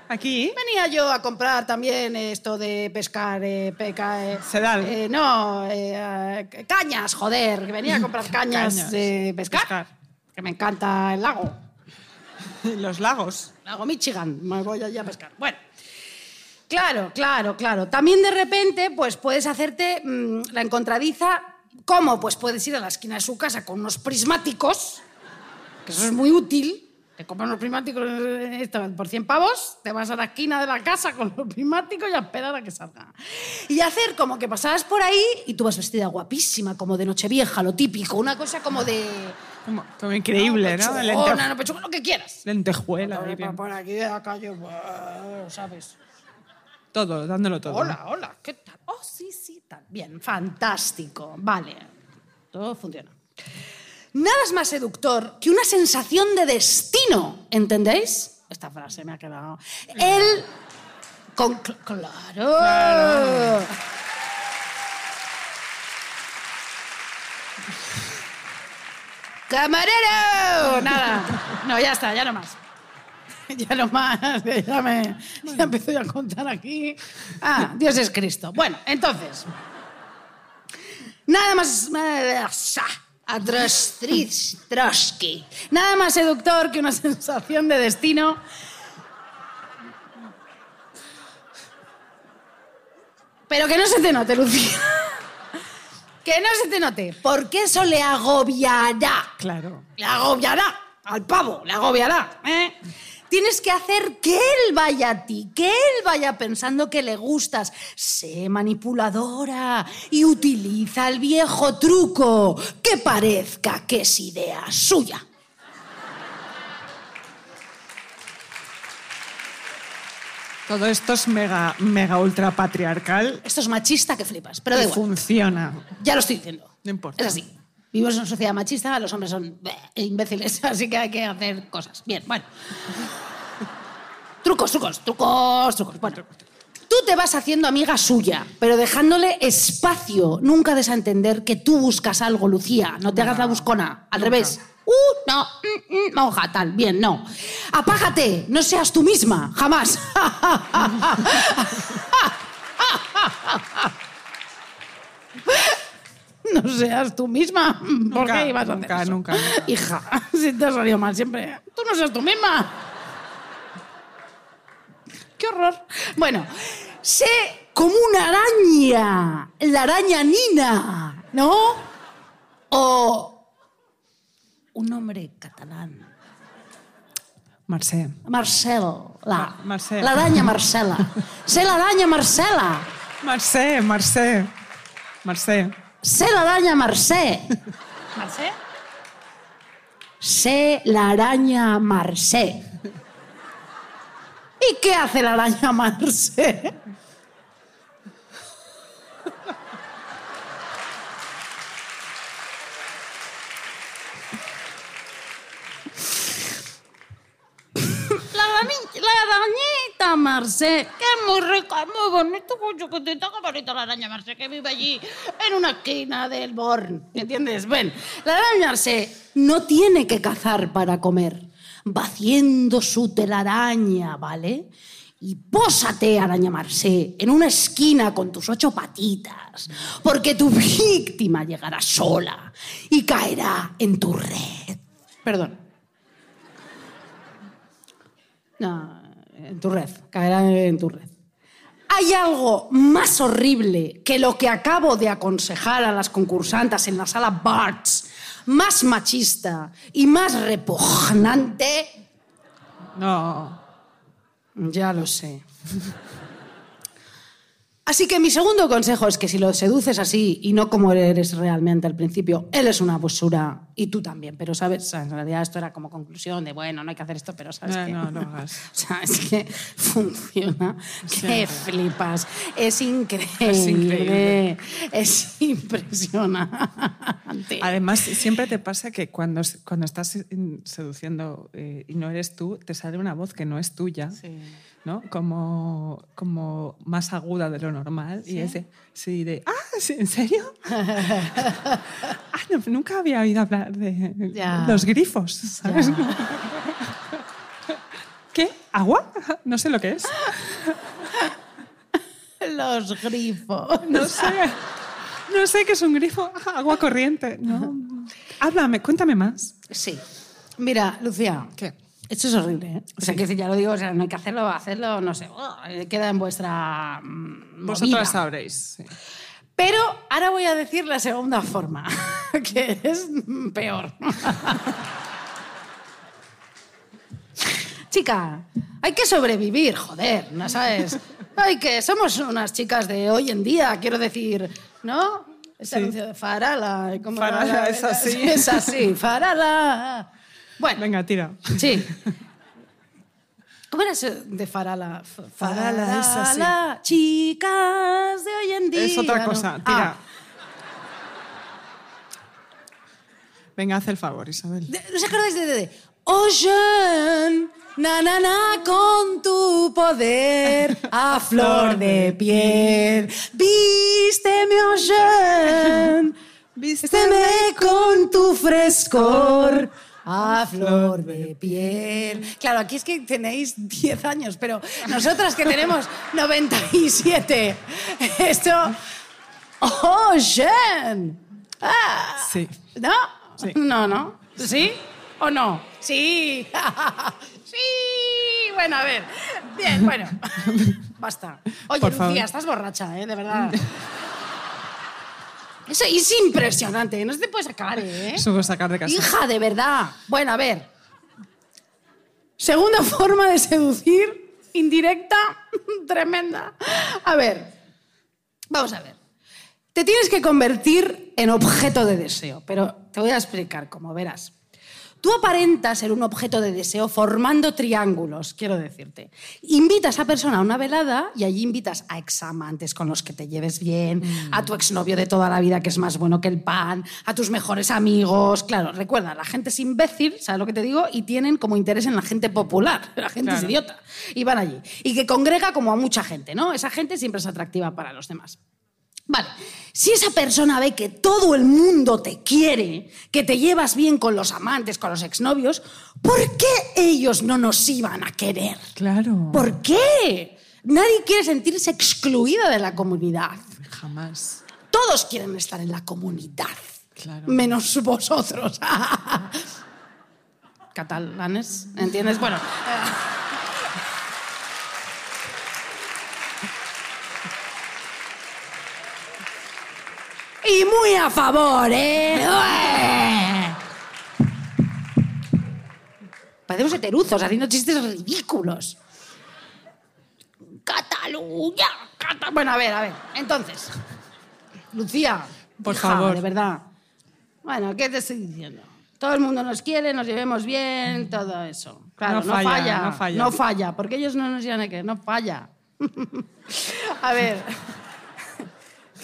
[SPEAKER 1] Aquí.
[SPEAKER 2] Venía yo a comprar también esto de pescar, eh, peca, eh,
[SPEAKER 1] Sedal.
[SPEAKER 2] eh, no, eh, eh, cañas, joder, venía a comprar [laughs] cañas,
[SPEAKER 1] Cañas.
[SPEAKER 2] de pescar,
[SPEAKER 1] Pescar.
[SPEAKER 2] que me encanta el lago, [laughs]
[SPEAKER 1] Los lagos.
[SPEAKER 2] lago Michigan, me voy allí a pescar. Bueno, claro, claro, claro. También de repente, pues puedes hacerte mm, la encontradiza. ¿Cómo? Pues puedes ir a la esquina de su casa con unos prismáticos, que eso es muy útil. Te compras unos prismáticos eh, por 100 pavos, te vas a la esquina de la casa con los prismáticos y a esperar a que salga. Y hacer como que pasabas por ahí y tú vas vestida guapísima, como de Nochevieja, lo típico, una cosa como de...
[SPEAKER 1] Como, como increíble, ¿no?
[SPEAKER 2] Pechugona,
[SPEAKER 1] Lente-
[SPEAKER 2] no, pechugona, lo que quieras.
[SPEAKER 1] lentejuela.
[SPEAKER 2] Por, aquí de la calle, ¿sabes?
[SPEAKER 1] Todo, dándolo todo.
[SPEAKER 2] Hola, hola, ¿qué tal? Oh, sí, sí, tal. Bien, fantástico. Vale, todo funciona. Nada es más seductor que una sensación de destino, ¿entendéis? Esta frase me ha quedado. El... Con... cl- Claro. ¡Camarero! Nada. No, ya está, ya no más. [laughs] Ya no más, ya me ya empezó ya a contar aquí. Ah, Dios es Cristo. Bueno, entonces. Nada más. Atrostriz, Trotsky. Nada más seductor que una [laughs] sensación de destino. Pero que no se te note, Lucía. Que no se te note, porque eso le agobiará.
[SPEAKER 1] Claro.
[SPEAKER 2] Le agobiará al pavo, le agobiará. ¿eh? Tienes que hacer que él vaya a ti, que él vaya pensando que le gustas. Sé manipuladora y utiliza el viejo truco que parezca que es idea suya.
[SPEAKER 1] Todo esto es mega, mega ultra patriarcal
[SPEAKER 2] Esto es machista que flipas, pero da igual.
[SPEAKER 1] funciona.
[SPEAKER 2] Ya lo estoy diciendo.
[SPEAKER 1] No importa.
[SPEAKER 2] Es así. Vivimos en una sociedad machista, los hombres son imbéciles, [laughs] así que hay que hacer cosas. Bien, bueno. trucos, trucos, trucos, trucos. Bueno. Tú te vas haciendo amiga suya, pero dejándole espacio. Nunca des a entender que tú buscas algo, Lucía. No te hagas la buscona. Al revés. Uh, no, mm, mm, tal. Bien, no. Apágate. No seas tú misma. Jamás. [laughs] No seas tú misma. ¿Por
[SPEAKER 1] Nunca,
[SPEAKER 2] qué ibas a hacer
[SPEAKER 1] nunca,
[SPEAKER 2] eso?
[SPEAKER 1] nunca, nunca.
[SPEAKER 2] Hija, [laughs] si te ha salido mal siempre. Tú no seas tú misma. ¡Qué horror! Bueno, sé como una araña. La araña Nina, ¿no? O un nombre catalán.
[SPEAKER 1] Marcé.
[SPEAKER 2] Marcel. La,
[SPEAKER 1] Marcel.
[SPEAKER 2] la araña Marcela. sé la araña Marcela.
[SPEAKER 1] Marcé, Marcé. Marcé.
[SPEAKER 2] Sé la araña Marcé. ¿Marcé? Sé la araña Marcé. ¿Y qué hace la araña Marcé? La, rani- la arañita Marcé, que es muy rica, muy bonito, muy chiquitita, qué bonita la araña Marcé, que vive allí en una esquina del Born. ¿Entiendes? Ven, la araña Marcé no tiene que cazar para comer. Va haciendo su telaraña, ¿vale? Y pósate, araña Marcé, en una esquina con tus ocho patitas, porque tu víctima llegará sola y caerá en tu red. Perdón. No, en tu red, caerá en tu red. ¿Hay algo más horrible que lo que acabo de aconsejar a las concursantes en la sala Barts? Más machista y más repugnante.
[SPEAKER 1] No.
[SPEAKER 2] Ya lo sé. Así que mi segundo consejo es que si lo seduces así y no como eres realmente al principio, él es una basura y tú también. Pero, ¿sabes? En realidad esto era como conclusión de, bueno, no hay que hacer esto, pero ¿sabes
[SPEAKER 1] No,
[SPEAKER 2] qué?
[SPEAKER 1] no, no [laughs] hagas.
[SPEAKER 2] O sea, es que [laughs] funciona. Que flipas. Es increíble.
[SPEAKER 1] Es increíble.
[SPEAKER 2] Es impresionante.
[SPEAKER 1] Además, siempre te pasa que cuando, cuando estás seduciendo eh, y no eres tú, te sale una voz que no es tuya, ¿no? Como, como más aguda de lo normal. Y es de, sí, de, ah, ¿sí, ¿en serio? [laughs] ah, no, nunca había oído hablar de
[SPEAKER 2] Ya.
[SPEAKER 1] los grifos, ¿sabes? ¿Qué? ¿Agua? No sé lo que es.
[SPEAKER 2] Los grifos.
[SPEAKER 1] No sé. No sé qué es un grifo. Agua corriente. No. Háblame, cuéntame más.
[SPEAKER 2] Sí. Mira, Lucía.
[SPEAKER 1] ¿Qué?
[SPEAKER 2] Esto es horrible, ¿eh? O sea,
[SPEAKER 1] Sí.
[SPEAKER 2] que si ya lo digo, o sea, no hay que hacerlo, hacerlo, no sé. oh, queda en vuestra. mm,
[SPEAKER 1] Vosotras sabréis. sí.
[SPEAKER 2] Pero ahora voy a decir la segunda forma, [laughs] que es peor. Chica, hay que sobrevivir, joder, ¿no sabes? Hay que, somos unas chicas de hoy en día, quiero decir, ¿no? Ese
[SPEAKER 1] Sí.
[SPEAKER 2] anuncio de Farala. ¿cómo
[SPEAKER 1] Farala,
[SPEAKER 2] era?
[SPEAKER 1] es así.
[SPEAKER 2] Es así, Farala. Bueno,
[SPEAKER 1] Venga, tira.
[SPEAKER 2] Sí. ¿Cómo era eso de Farala? F-
[SPEAKER 1] Farala, es así.
[SPEAKER 2] Farala, Chicas de hoy en día.
[SPEAKER 1] Es otra
[SPEAKER 2] ¿no?
[SPEAKER 1] cosa.
[SPEAKER 2] Ah,
[SPEAKER 1] Tira. Venga, haz el favor, Isabel.
[SPEAKER 2] ¿No os acordáis de, de, de Ocean, na, na, na, con tu poder [laughs] a flor de piel? Vísteme, Ocean, vísteme con tu frescor. A flor de piel. Claro, aquí es que tenéis 10 años, pero nosotras que tenemos [laughs] 97, esto. ¡Ocean! Ah,
[SPEAKER 1] Sí.
[SPEAKER 2] ¿No?
[SPEAKER 1] Sí.
[SPEAKER 2] No, no. ¿Sí o no? Sí. [laughs] sí. Bueno, a ver. Bien, bueno. [laughs] Basta. Oye, Lucía, estás borracha, ¿eh? De verdad. Eso es impresionante. No se te puede sacar, ¿eh?
[SPEAKER 1] Eso puedo sacar de casa.
[SPEAKER 2] Hija, de verdad. Bueno, a ver. Segunda forma de seducir, indirecta, [laughs] tremenda. A ver, vamos a ver. Te tienes que convertir en objeto de deseo, pero te voy a explicar cómo verás. Tú aparentas ser un objeto de deseo formando triángulos, quiero decirte. Invitas a esa persona a una velada y allí invitas a examantes con los que te lleves bien, a tu exnovio de toda la vida que es más bueno que el pan, a tus mejores amigos. Claro, recuerda, la gente es imbécil, ¿sabes lo que te digo? Y tienen como interés en la gente popular. [laughs] La gente es idiota. Y van allí. Y que congrega como a mucha gente, ¿no? Esa gente siempre es atractiva para los demás. Vale, si esa persona ve que todo el mundo te quiere, que te llevas bien con los amantes, con los exnovios, ¿por qué ellos no nos iban a querer?
[SPEAKER 1] Claro.
[SPEAKER 2] ¿Por qué? Nadie quiere sentirse excluido de la comunidad.
[SPEAKER 1] Jamás.
[SPEAKER 2] Todos quieren estar en la comunidad.
[SPEAKER 1] Claro.
[SPEAKER 2] Menos vosotros. [laughs] Catalanes, ¿entiendes? Bueno. [laughs] Y muy a favor, ¿eh? Parecemos heteruzos haciendo chistes ridículos. Cataluña, Cata- Bueno, a ver, a ver. Entonces, Lucía,
[SPEAKER 1] Por
[SPEAKER 2] hija,
[SPEAKER 1] favor.
[SPEAKER 2] de verdad. Bueno, ¿qué te estoy diciendo? Todo el mundo nos quiere, nos llevemos bien, todo eso. Claro,
[SPEAKER 1] No
[SPEAKER 2] no,
[SPEAKER 1] falla,
[SPEAKER 2] falla,
[SPEAKER 1] no falla.
[SPEAKER 2] No falla, porque ellos no nos llevan a querer, no falla. [laughs] a ver. [laughs]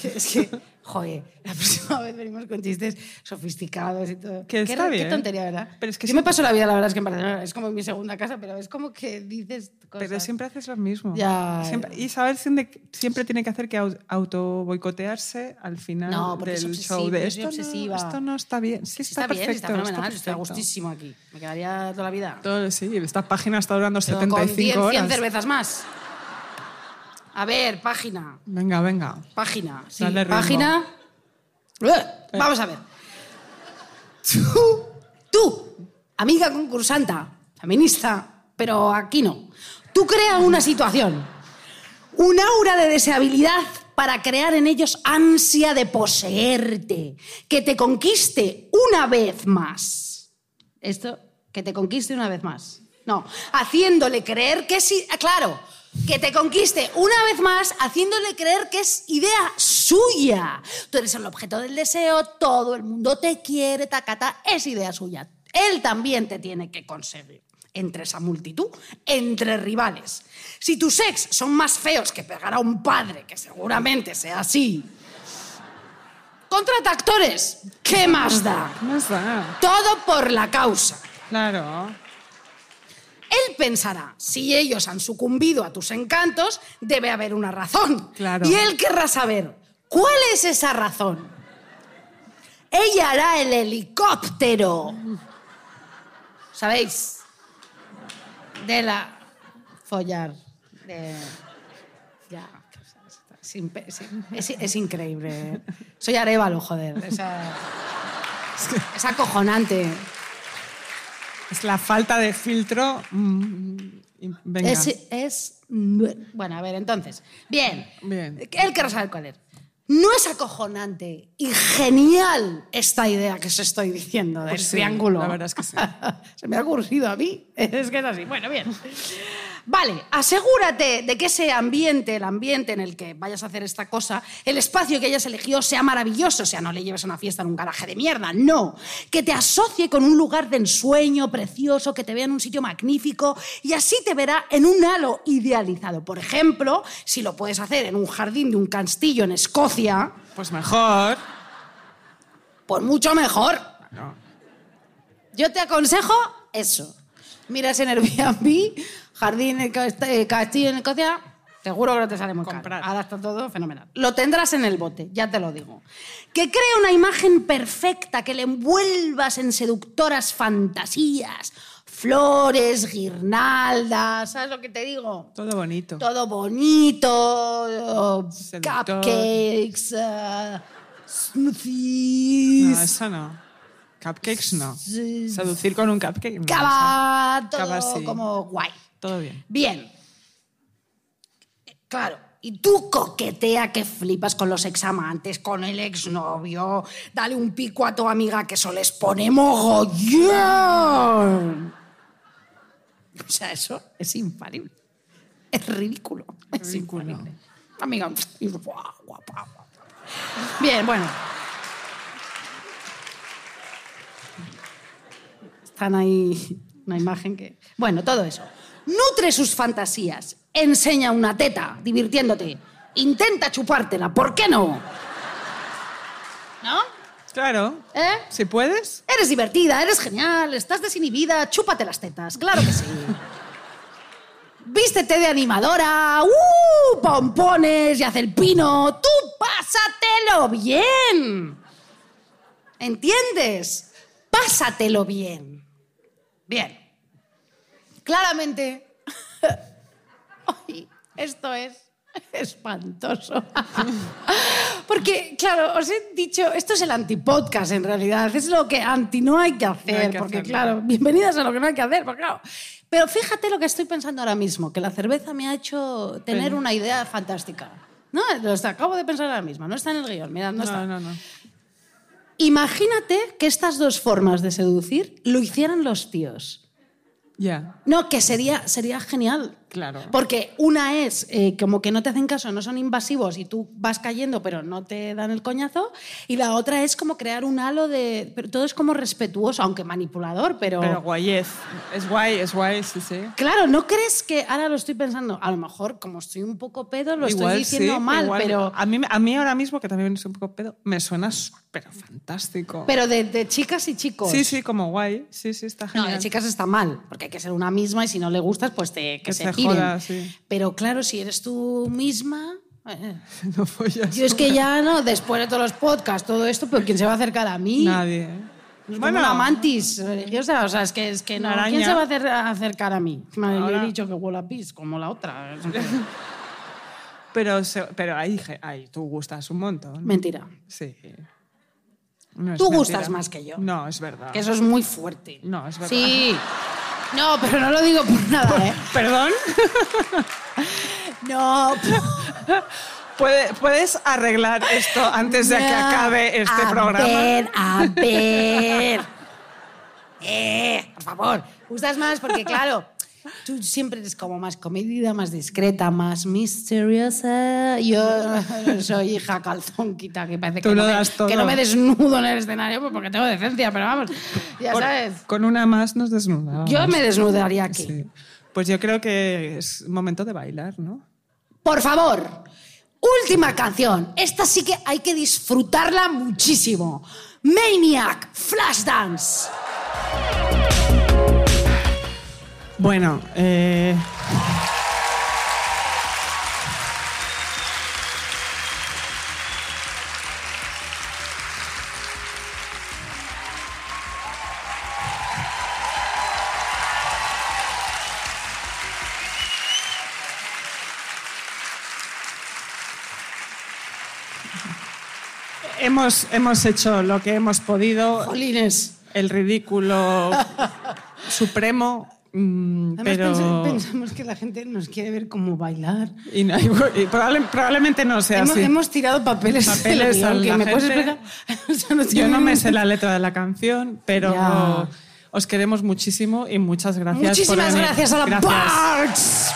[SPEAKER 2] Es que, joder, la [laughs] próxima vez venimos con chistes sofisticados y todo.
[SPEAKER 1] Que
[SPEAKER 2] Qué
[SPEAKER 1] está
[SPEAKER 2] re-
[SPEAKER 1] bien.
[SPEAKER 2] Qué tontería, ¿verdad?
[SPEAKER 1] Pero es que
[SPEAKER 2] Yo me
[SPEAKER 1] siempre-
[SPEAKER 2] paso la vida, la verdad es que en Barcelona es como mi segunda casa, pero es como que dices cosas.
[SPEAKER 1] Pero siempre haces lo mismo.
[SPEAKER 2] Ya.
[SPEAKER 1] Siempre- Isabel siempre, siempre tiene que hacer que au- auto boicotearse al final
[SPEAKER 2] No,
[SPEAKER 1] del show de esto. No, esto no está bien. Sí, está,
[SPEAKER 2] está, bien,
[SPEAKER 1] perfecto.
[SPEAKER 2] está fenomenal, estoy a gustísimo aquí. Me quedaría toda la vida.
[SPEAKER 1] Todo, sí, esta página está durando
[SPEAKER 2] Pero
[SPEAKER 1] 75
[SPEAKER 2] con 100, 100
[SPEAKER 1] horas.
[SPEAKER 2] cervezas más. A ver, página.
[SPEAKER 1] Venga, venga.
[SPEAKER 2] Página. Sí,
[SPEAKER 1] Dale ritmo.
[SPEAKER 2] página. Eh, Vamos a ver. Tú, tú, amiga concursanta, feminista, pero aquí no. Tú creas una situación, un aura de deseabilidad para crear en ellos ansia de poseerte, que te conquiste una vez más. Esto, que te conquiste una vez más. No, haciéndole creer que sí, ah, claro, que te conquiste una vez más, haciéndole creer que es idea suya. Tú eres el objeto del deseo, todo el mundo te quiere, tacata, es idea suya. Él también te tiene que conseguir. Entre esa multitud, entre rivales. Si tus ex son más feos que pegar a un padre, que seguramente sea así, contrata actores. ¿Qué más da?
[SPEAKER 1] No está.
[SPEAKER 2] Todo por la causa.
[SPEAKER 1] Claro.
[SPEAKER 2] Él pensará, si ellos han sucumbido a tus encantos, debe haber una razón.
[SPEAKER 1] Claro.
[SPEAKER 2] Y él querrá saber, ¿cuál es esa razón? Ella hará el helicóptero. ¿Sabéis? De la... follar. Eh, ya. Es, increíble. Soy Arevalo, joder. Es acojonante.
[SPEAKER 1] Es la falta de filtro. mm, venga.
[SPEAKER 2] Es, es- Bueno, a ver, entonces. Bien.
[SPEAKER 1] Bien.
[SPEAKER 2] Él quiere saber cuál es. ¿No es acojonante y genial esta idea que os estoy diciendo del
[SPEAKER 1] Pues sí,
[SPEAKER 2] triángulo?
[SPEAKER 1] la verdad es que sí. [laughs]
[SPEAKER 2] Se me ha ocurrido a mí. [laughs] Es que es así. Bueno, bien. Vale, asegúrate de que ese ambiente, el ambiente en el que vayas a hacer esta cosa, el espacio que hayas elegido sea maravilloso. O sea, no le lleves a una fiesta en un garaje de mierda, no. Que te asocie con un lugar de ensueño precioso, que te vea en un sitio magnífico y así te verá en un halo idealizado. Por ejemplo, si lo puedes hacer en un jardín de un castillo en Escocia,
[SPEAKER 1] Pues mejor.
[SPEAKER 2] pues mucho mejor.
[SPEAKER 1] No.
[SPEAKER 2] Yo te aconsejo eso. Miras en Airbnb, jardín, Cast- eh, castillo en Escocia, seguro que no te sale muy caro.
[SPEAKER 1] Comprar.
[SPEAKER 2] Ahora está todo fenomenal. Lo tendrás en el bote, ya te lo digo. Que crea una imagen perfecta, que le envuelvas en seductoras fantasías, flores, guirnaldas, ¿sabes lo que te digo?
[SPEAKER 1] Todo bonito.
[SPEAKER 2] Todo bonito,
[SPEAKER 1] Seductor.
[SPEAKER 2] cupcakes, eh, smoothies.
[SPEAKER 1] No, eso no. Cupcakes no.
[SPEAKER 2] Sí.
[SPEAKER 1] Seducir con un cupcake. no,
[SPEAKER 2] Cava, todo
[SPEAKER 1] Cava, sí.
[SPEAKER 2] como guay.
[SPEAKER 1] Todo bien.
[SPEAKER 2] Bien. Claro. Y tú coquetea que flipas con los examantes, con el exnovio. Dale un pico a tu amiga que eso les pone mogollón. O sea, eso es infalible. Es ridículo. Es
[SPEAKER 1] Ridículo.
[SPEAKER 2] infalible. Amiga, guapa, guapa. Bien, bueno. Están ahí una imagen que... Bueno, todo eso. Nutre sus fantasías. Enseña una teta, divirtiéndote. Intenta chupártela, ¿por qué no? ¿No?
[SPEAKER 1] Claro.
[SPEAKER 2] ¿Eh?
[SPEAKER 1] Si puedes.
[SPEAKER 2] Eres divertida, eres genial, estás desinhibida, chúpate las tetas, claro que sí. Vístete de animadora, ¡uh! Pompones y haz el pino, tú pásatelo bien. ¿Entiendes? Pásatelo bien. Bien. Claramente, [laughs] esto es espantoso. [laughs] Porque, claro, os he dicho, esto es el antipodcast en realidad, es lo que anti no hay que hacer,
[SPEAKER 1] No hay que
[SPEAKER 2] porque
[SPEAKER 1] hacerlo.
[SPEAKER 2] claro, bienvenidas a lo que no hay que hacer, porque claro. Pero fíjate lo que estoy pensando ahora mismo, que la cerveza me ha hecho tener una idea fantástica. No, lo está- acabo de pensar ahora mismo, no está en el guion, mirad, no, está.
[SPEAKER 1] No, no, no.
[SPEAKER 2] Imagínate que estas dos formas de seducir lo hicieran los tíos.
[SPEAKER 1] Ya.
[SPEAKER 2] No, que sería, sería genial.
[SPEAKER 1] Claro.
[SPEAKER 2] Porque una es eh, como que no te hacen caso, no son invasivos y tú vas cayendo pero no te dan el coñazo. Y la otra es como crear un halo de... Pero todo es como respetuoso, aunque manipulador, pero...
[SPEAKER 1] Pero guayez. Es guay, es guay, sí, sí.
[SPEAKER 2] Claro, ¿no crees que ahora lo estoy pensando? A lo mejor, como estoy un poco pedo, lo
[SPEAKER 1] Igual
[SPEAKER 2] estoy diciendo
[SPEAKER 1] sí,
[SPEAKER 2] mal,
[SPEAKER 1] igual.
[SPEAKER 2] pero...
[SPEAKER 1] A mí, a mí ahora mismo, que también soy un poco pedo, me suena súper fantástico.
[SPEAKER 2] Pero de, de chicas y chicos.
[SPEAKER 1] Sí, sí, como guay. Sí, sí, está
[SPEAKER 2] No,
[SPEAKER 1] genial.
[SPEAKER 2] de chicas está mal, porque hay que ser una misma y si no le gustas, pues te, que,
[SPEAKER 1] Que
[SPEAKER 2] se
[SPEAKER 1] se
[SPEAKER 2] piren.
[SPEAKER 1] joda, sí.
[SPEAKER 2] Pero claro, si eres tú misma... eh, [laughs]
[SPEAKER 1] No follas.
[SPEAKER 2] Yo es que ya no, después de todos los podcasts, todo esto, pero ¿quién se va a acercar a mí?
[SPEAKER 1] Nadie. ¿eh?
[SPEAKER 2] Es como una mantis religiosa, o sea, es que, es que no.
[SPEAKER 1] Araña.
[SPEAKER 2] ¿Quién se va a hacer- a acercar a mí? Me
[SPEAKER 1] Ahora-
[SPEAKER 2] he dicho que huele a pis, como la otra. [laughs]
[SPEAKER 1] Pero, pero ahí, ahí tú gustas un montón.
[SPEAKER 2] Mentira.
[SPEAKER 1] Sí. No
[SPEAKER 2] Tú
[SPEAKER 1] mentira.
[SPEAKER 2] gustas más que yo.
[SPEAKER 1] No, es verdad.
[SPEAKER 2] Que eso es muy fuerte.
[SPEAKER 1] No, es verdad.
[SPEAKER 2] Sí. No, pero no lo digo por nada, ¿eh? [laughs]
[SPEAKER 1] ¿Perdón?
[SPEAKER 2] No.
[SPEAKER 1] ¿Puede- ¿Puedes arreglar esto antes de que acabe este
[SPEAKER 2] a
[SPEAKER 1] programa?
[SPEAKER 2] ver, a ver. Eh, por favor. Gustas más porque, claro, tú siempre eres como más comedida, más discreta, más misteriosa. Yo [laughs] soy hija calzonquita, que parece que, no me, que no me desnudo en el escenario porque tengo decencia, pero vamos, ya
[SPEAKER 1] Por-
[SPEAKER 2] sabes.
[SPEAKER 1] Con una más nos desnudamos.
[SPEAKER 2] Yo me desnudaría aquí.
[SPEAKER 1] Sí. Pues yo creo que es momento de bailar, ¿no?
[SPEAKER 2] Por favor, última canción. Esta sí que hay que disfrutarla muchísimo. Maniac, Flashdance.
[SPEAKER 1] Bueno, eh... Hemos, hemos, hecho lo que hemos podido.
[SPEAKER 2] Jolines.
[SPEAKER 1] El ridículo [laughs] supremo mm,
[SPEAKER 2] Además,
[SPEAKER 1] pero
[SPEAKER 2] pensa- pensamos que la gente nos quiere ver cómo bailar.
[SPEAKER 1] y no- y probable- probablemente no sea
[SPEAKER 2] Hemos,
[SPEAKER 1] así.
[SPEAKER 2] hemos tirado papeles,
[SPEAKER 1] Papeles
[SPEAKER 2] del guion,
[SPEAKER 1] a
[SPEAKER 2] que me puedes
[SPEAKER 1] gente.
[SPEAKER 2] explicar. [laughs] O sea, no
[SPEAKER 1] Yo no me sé la letra de la canción, pero
[SPEAKER 2] Ya.
[SPEAKER 1] os queremos muchísimo y muchas gracias. por
[SPEAKER 2] Muchísimas
[SPEAKER 1] venir.
[SPEAKER 2] gracias a la
[SPEAKER 1] Gracias.